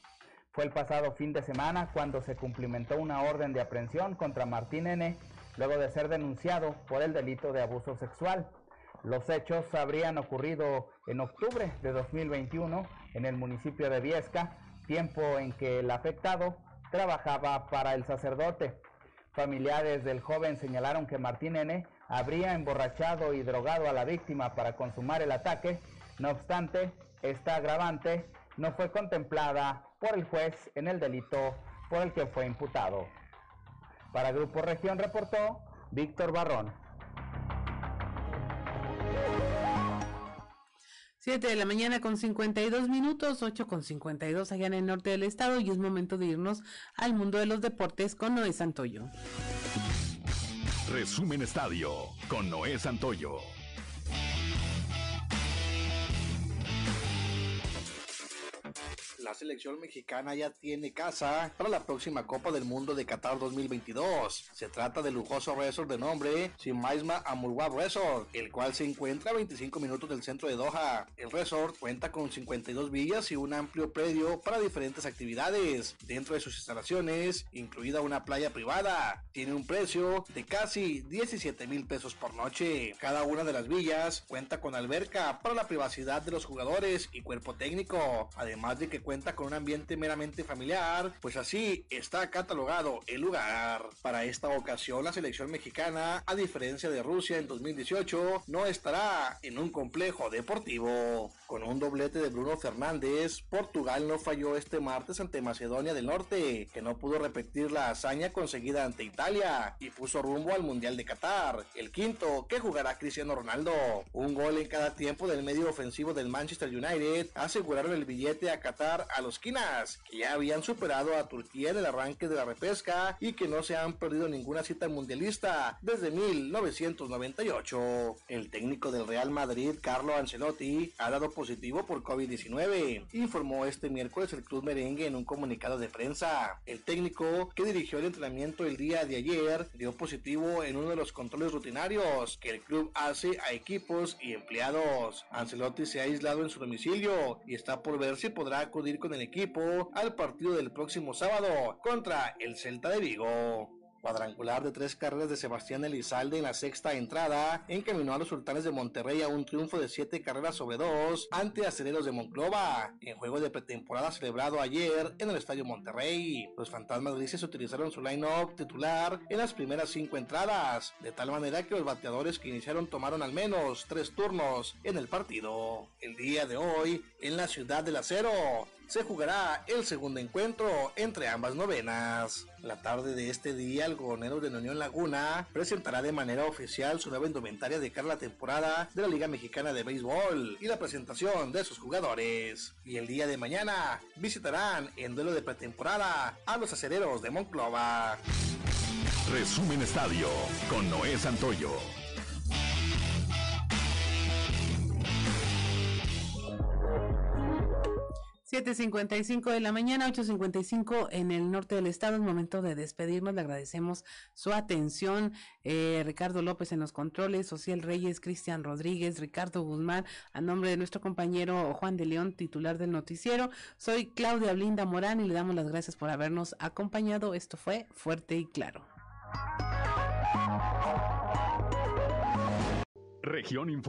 Fue el pasado fin de semana cuando se cumplimentó una orden de aprehensión contra Martín N. luego de ser denunciado por el delito de abuso sexual. Los hechos habrían ocurrido en octubre de 2021 en el municipio de Viesca, tiempo en que el afectado trabajaba para el sacerdote. Familiares del joven señalaron que Martín N. habría emborrachado y drogado a la víctima para consumar el ataque. No obstante, esta agravante no fue contemplada por el juez en el delito por el que fue imputado. Para Grupo Región reportó Víctor Barrón. 7 de la mañana con 52 minutos, 8 con 52 allá en el norte del estado y es momento de irnos al mundo de los deportes con Noé Santoyo. Resumen Estadio con Noé Santoyo. La selección mexicana ya tiene casa para la próxima Copa del Mundo de Qatar 2022. Se trata del lujoso resort de nombre Simaisma Amurwab Resort, el cual se encuentra a 25 minutos del centro de Doha. El resort cuenta con 52 villas y un amplio predio para diferentes actividades. Dentro de sus instalaciones, incluida una playa privada, tiene un precio de casi 17 mil pesos por noche. Cada una de las villas cuenta con alberca para la privacidad de los jugadores y cuerpo técnico, además de que cuenta con un ambiente meramente familiar, pues así está catalogado el lugar. Para esta ocasión, la selección mexicana, a diferencia de Rusia en 2018, no estará en un complejo deportivo. Con un doblete de Bruno Fernández, Portugal no falló este martes ante Macedonia del Norte, que no pudo repetir la hazaña conseguida ante Italia y puso rumbo al Mundial de Qatar, el quinto que jugará Cristiano Ronaldo. Un gol en cada tiempo del medio ofensivo del Manchester United aseguraron el billete a Qatar a los Quinas, que ya habían superado a Turquía en el arranque de la repesca y que no se han perdido ninguna cita mundialista desde 1998. El técnico del Real Madrid, Carlo Ancelotti, ha dado positivo por COVID-19, informó este miércoles el club merengue en un comunicado de prensa. El técnico que dirigió el entrenamiento el día de ayer dio positivo en uno de los controles rutinarios que el club hace a equipos y empleados. Ancelotti se ha aislado en su domicilio y está por ver si podrá acudir con el equipo al partido del próximo sábado contra el Celta de Vigo. Cuadrangular de tres carreras de Sebastián Elizalde en la sexta entrada encaminó a los sultanes de Monterrey a un triunfo de siete carreras sobre dos ante aceleros de Monclova en juego de pretemporada celebrado ayer en el Estadio Monterrey. Los fantasmas grises utilizaron su line-up titular en las primeras cinco entradas, de tal manera que los bateadores que iniciaron tomaron al menos tres turnos en el partido. El día de hoy, en la ciudad del acero, se jugará el segundo encuentro entre ambas novenas. La tarde de este día, el gobernador de la Unión Laguna presentará de manera oficial su nueva indumentaria de cara a la temporada de la Liga Mexicana de Béisbol y la presentación de sus jugadores. Y el día de mañana visitarán en duelo de pretemporada a los acereros de Monclova. Resumen Estadio con Noé Santoyo. 7.55 de la mañana, 8.55 en el norte del estado. Es momento de despedirnos. Le agradecemos su atención. Eh, Ricardo López en los controles, Social Reyes, Cristian Rodríguez, Ricardo Guzmán, a nombre de nuestro compañero Juan de León, titular del noticiero. Soy Claudia Blinda Morán y le damos las gracias por habernos acompañado. Esto fue Fuerte y Claro. Región